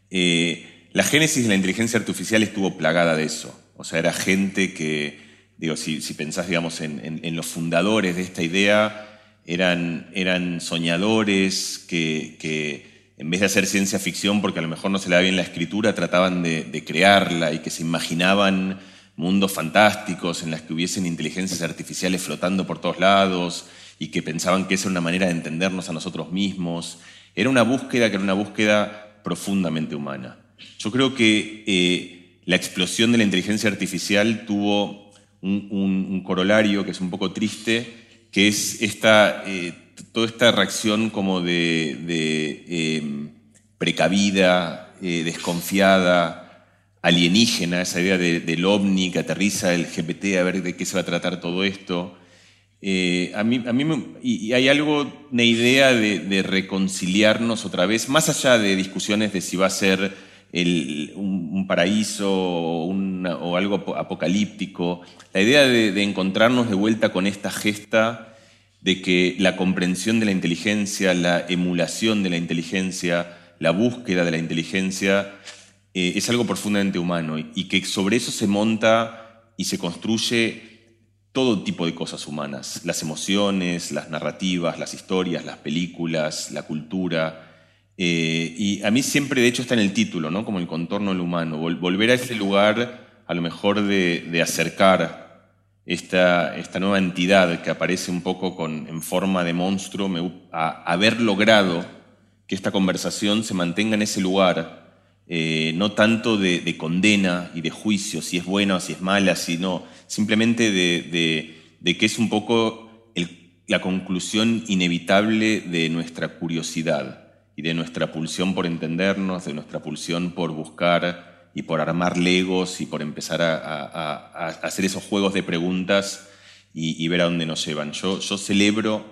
Eh, la génesis de la inteligencia artificial estuvo plagada de eso. O sea, era gente que, digo, si, si pensás, digamos, en, los fundadores de esta idea, eran, eran soñadores que, en vez de hacer ciencia ficción, porque a lo mejor no se le da bien la escritura, trataban de, crearla y que se imaginaban mundos fantásticos en los que hubiesen inteligencias artificiales flotando por todos lados y que pensaban que esa era una manera de entendernos a nosotros mismos. Era una búsqueda que era una búsqueda profundamente humana. Yo creo que eh, la explosión de la inteligencia artificial tuvo un, corolario que es un poco triste, que es esta, eh, toda esta reacción como de, eh, precavida, desconfiada, alienígena, esa idea del ovni que aterriza el GPT a ver de qué se va a tratar todo esto. Eh, a mí, a mí y, hay algo, una idea de, reconciliarnos otra vez, más allá de discusiones de si va a ser un, paraíso o, algo apocalíptico, la idea de, encontrarnos de vuelta con esta gesta de que la comprensión de la inteligencia, la emulación de la inteligencia, la búsqueda de la inteligencia eh, es algo profundamente humano y que sobre eso se monta y se construye todo tipo de cosas humanas, las emociones, las narrativas, las historias, las películas, la cultura. Eh, y a mí siempre, de hecho, está en el título, ¿no? como el contorno del humano, volver a ese lugar a lo mejor de, acercar esta, esta, nueva entidad que aparece un poco con, en forma de monstruo, a haber logrado que esta conversación se mantenga en ese lugar eh, no tanto de, condena y de juicio, si es buena o si es mala, sino simplemente de, que es un poco la conclusión inevitable de nuestra curiosidad y de nuestra pulsión por entendernos, de nuestra pulsión por buscar y por armar legos y por empezar a, hacer esos juegos de preguntas y, ver a dónde nos llevan. Yo, yo celebro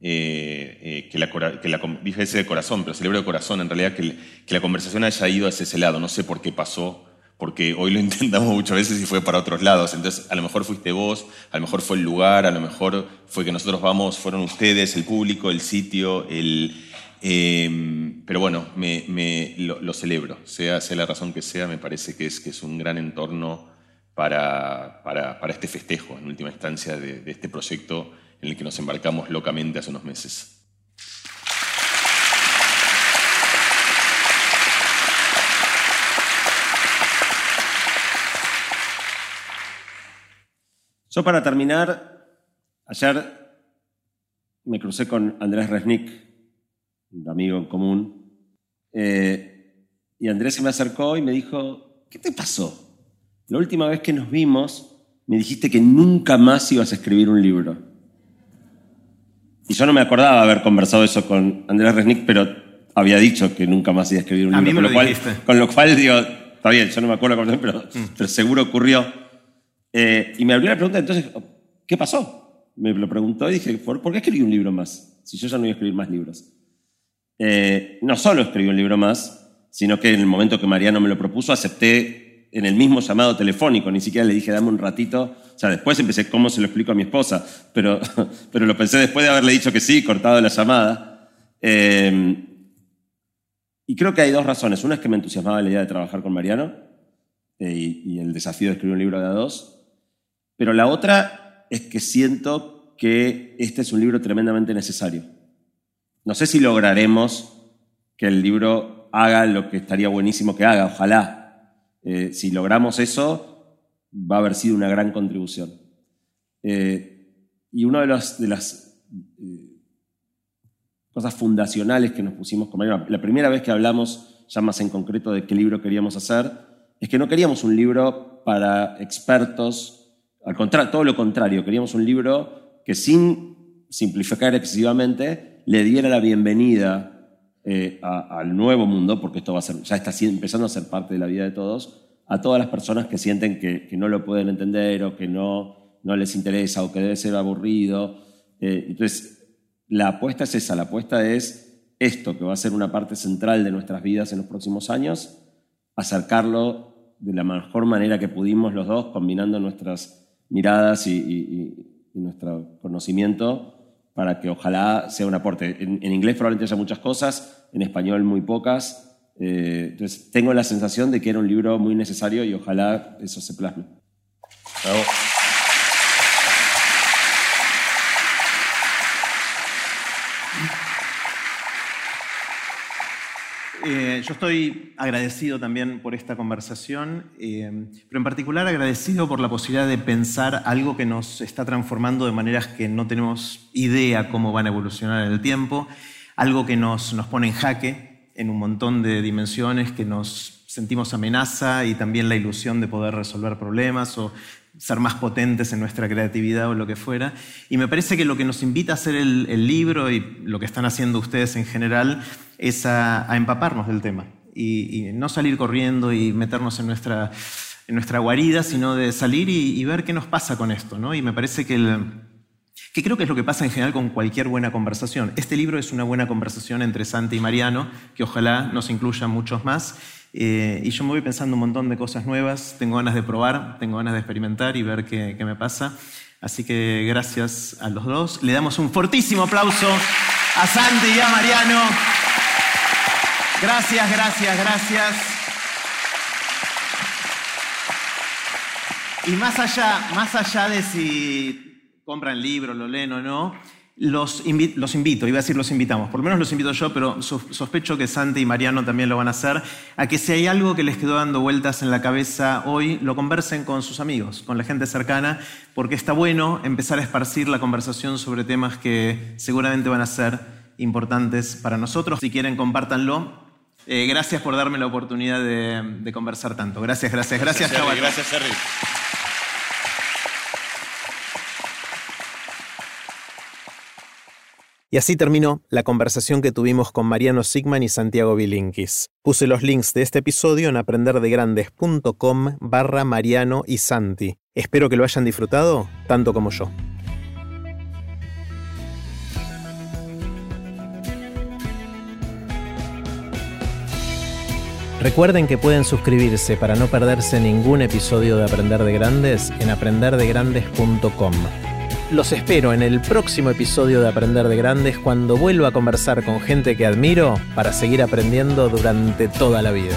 eh, eh, que, la, que la, dije ese de corazón, pero celebro de corazón en realidad que, que, la conversación haya ido hacia ese lado. No sé por qué pasó, porque hoy lo intentamos muchas veces y fue para otros lados. Entonces, a lo mejor fuiste vos, a lo mejor fue el lugar, a lo mejor fue que nosotros vamos, fueron ustedes, el público, el sitio, el... Em, pero bueno, me, lo, celebro, sea, la razón que sea, me parece que es, que es un gran entorno para, para, este festejo, en última instancia, de, este proyecto en el que nos embarcamos locamente hace unos meses. Yo para terminar, ayer me crucé con Andrés Resnick, un amigo en común, eh, y Andrés se me acercó y me dijo, ¿qué te pasó? La última vez que nos vimos me dijiste que nunca más ibas a escribir un libro. Y yo no me acordaba haber conversado eso con Andrés Resnick, pero había dicho que nunca más iba a escribir un A libro. mí me con, lo cual, con lo cual digo, está bien, yo no me acuerdo, pero, pero seguro ocurrió. Eh, y me abrió la pregunta, entonces, ¿qué pasó? Me lo preguntó y dije, ¿por, por qué escribí un libro más? Si yo ya no iba a escribir más libros. Eh, no solo escribí un libro más, sino que en el momento que Mariano me lo propuso, acepté en el mismo llamado telefónico, ni siquiera le dije, dame un ratito. O sea, después empecé cómo se lo explico a mi esposa, pero, pero lo pensé después de haberle dicho que sí, cortado la llamada. Eh, y creo que hay dos razones. Una es que me entusiasmaba la idea de trabajar con Mariano eh, y, y el desafío de escribir un libro de a dos. Pero la otra es que siento que este es un libro tremendamente necesario. No sé si lograremos que el libro haga lo que estaría buenísimo que haga, ojalá. Eh, si logramos eso, va a haber sido una gran contribución. Eh, y una de, las eh, cosas fundacionales que nos pusimos con Mariano, la primera vez que hablamos ya más en concreto de qué libro queríamos hacer, es que no queríamos un libro para expertos, al contrario, todo lo contrario, queríamos un libro que sin simplificar excesivamente le diera la bienvenida eh, al nuevo mundo, porque esto va a ser, ya está empezando a ser parte de la vida de todos, a todas las personas que sienten que, no lo pueden entender o que no, no les interesa o que debe ser aburrido. Eh, entonces, la apuesta es esa, la apuesta es esto, que va a ser una parte central de nuestras vidas en los próximos años, acercarlo de la mejor manera que pudimos los dos, combinando nuestras miradas y nuestro conocimiento para que ojalá sea un aporte. En, en inglés probablemente haya muchas cosas, en español muy pocas. Eh, entonces, tengo la sensación de que era un libro muy necesario y ojalá eso se plasme. Bravo. Eh, yo estoy agradecido también por esta conversación, eh, pero en particular agradecido por la posibilidad de pensar algo que nos está transformando de maneras que no tenemos idea cómo van a evolucionar en el tiempo, algo que nos, nos pone en jaque en un montón de dimensiones, que nos sentimos amenaza y también la ilusión de poder resolver problemas o ser más potentes en nuestra creatividad o lo que fuera. Y me parece que lo que nos invita a hacer el, libro y lo que están haciendo ustedes en general es a, empaparnos del tema y, no salir corriendo y meternos en nuestra, en nuestra guarida, sino de salir y, ver qué nos pasa con esto. ¿no? Y me parece que, el, que creo que es lo que pasa en general con cualquier buena conversación. Este libro es una buena conversación entre Santi y Mariano, que ojalá nos incluya muchos más. Eh, y yo me voy pensando un montón de cosas nuevas, tengo ganas de probar, tengo ganas de experimentar y ver qué, qué me pasa. Así que gracias a los dos. Le damos un fortísimo aplauso a Santi y a Mariano. Gracias, gracias, gracias. Y más allá, más allá de si compran el libro, lo leen o no, los, invi- los invito, iba a decir los invitamos, por lo menos los invito yo, pero so- sospecho que Santi y Mariano también lo van a hacer, a que si hay algo que les quedó dando vueltas en la cabeza hoy, lo conversen con sus amigos, con la gente cercana, porque está bueno empezar a esparcir la conversación sobre temas que seguramente van a ser importantes para nosotros. Si quieren, compártanlo. Eh, gracias por darme la oportunidad de, de conversar tanto. Gracias, gracias, gracias. Jerry, todos. gracias, Jerry. Y así terminó la conversación que tuvimos con Mariano Sigman y Santiago Bilinkis. Puse los links de este episodio en aprenderdegrandes.com barra Mariano y Santi. Espero que lo hayan disfrutado tanto como yo. Recuerden que pueden suscribirse para no perderse ningún episodio de Aprender de Grandes en aprenderdegrandes.com. Los espero en el próximo episodio de Aprender de Grandes cuando vuelva a conversar con gente que admiro para seguir aprendiendo durante toda la vida.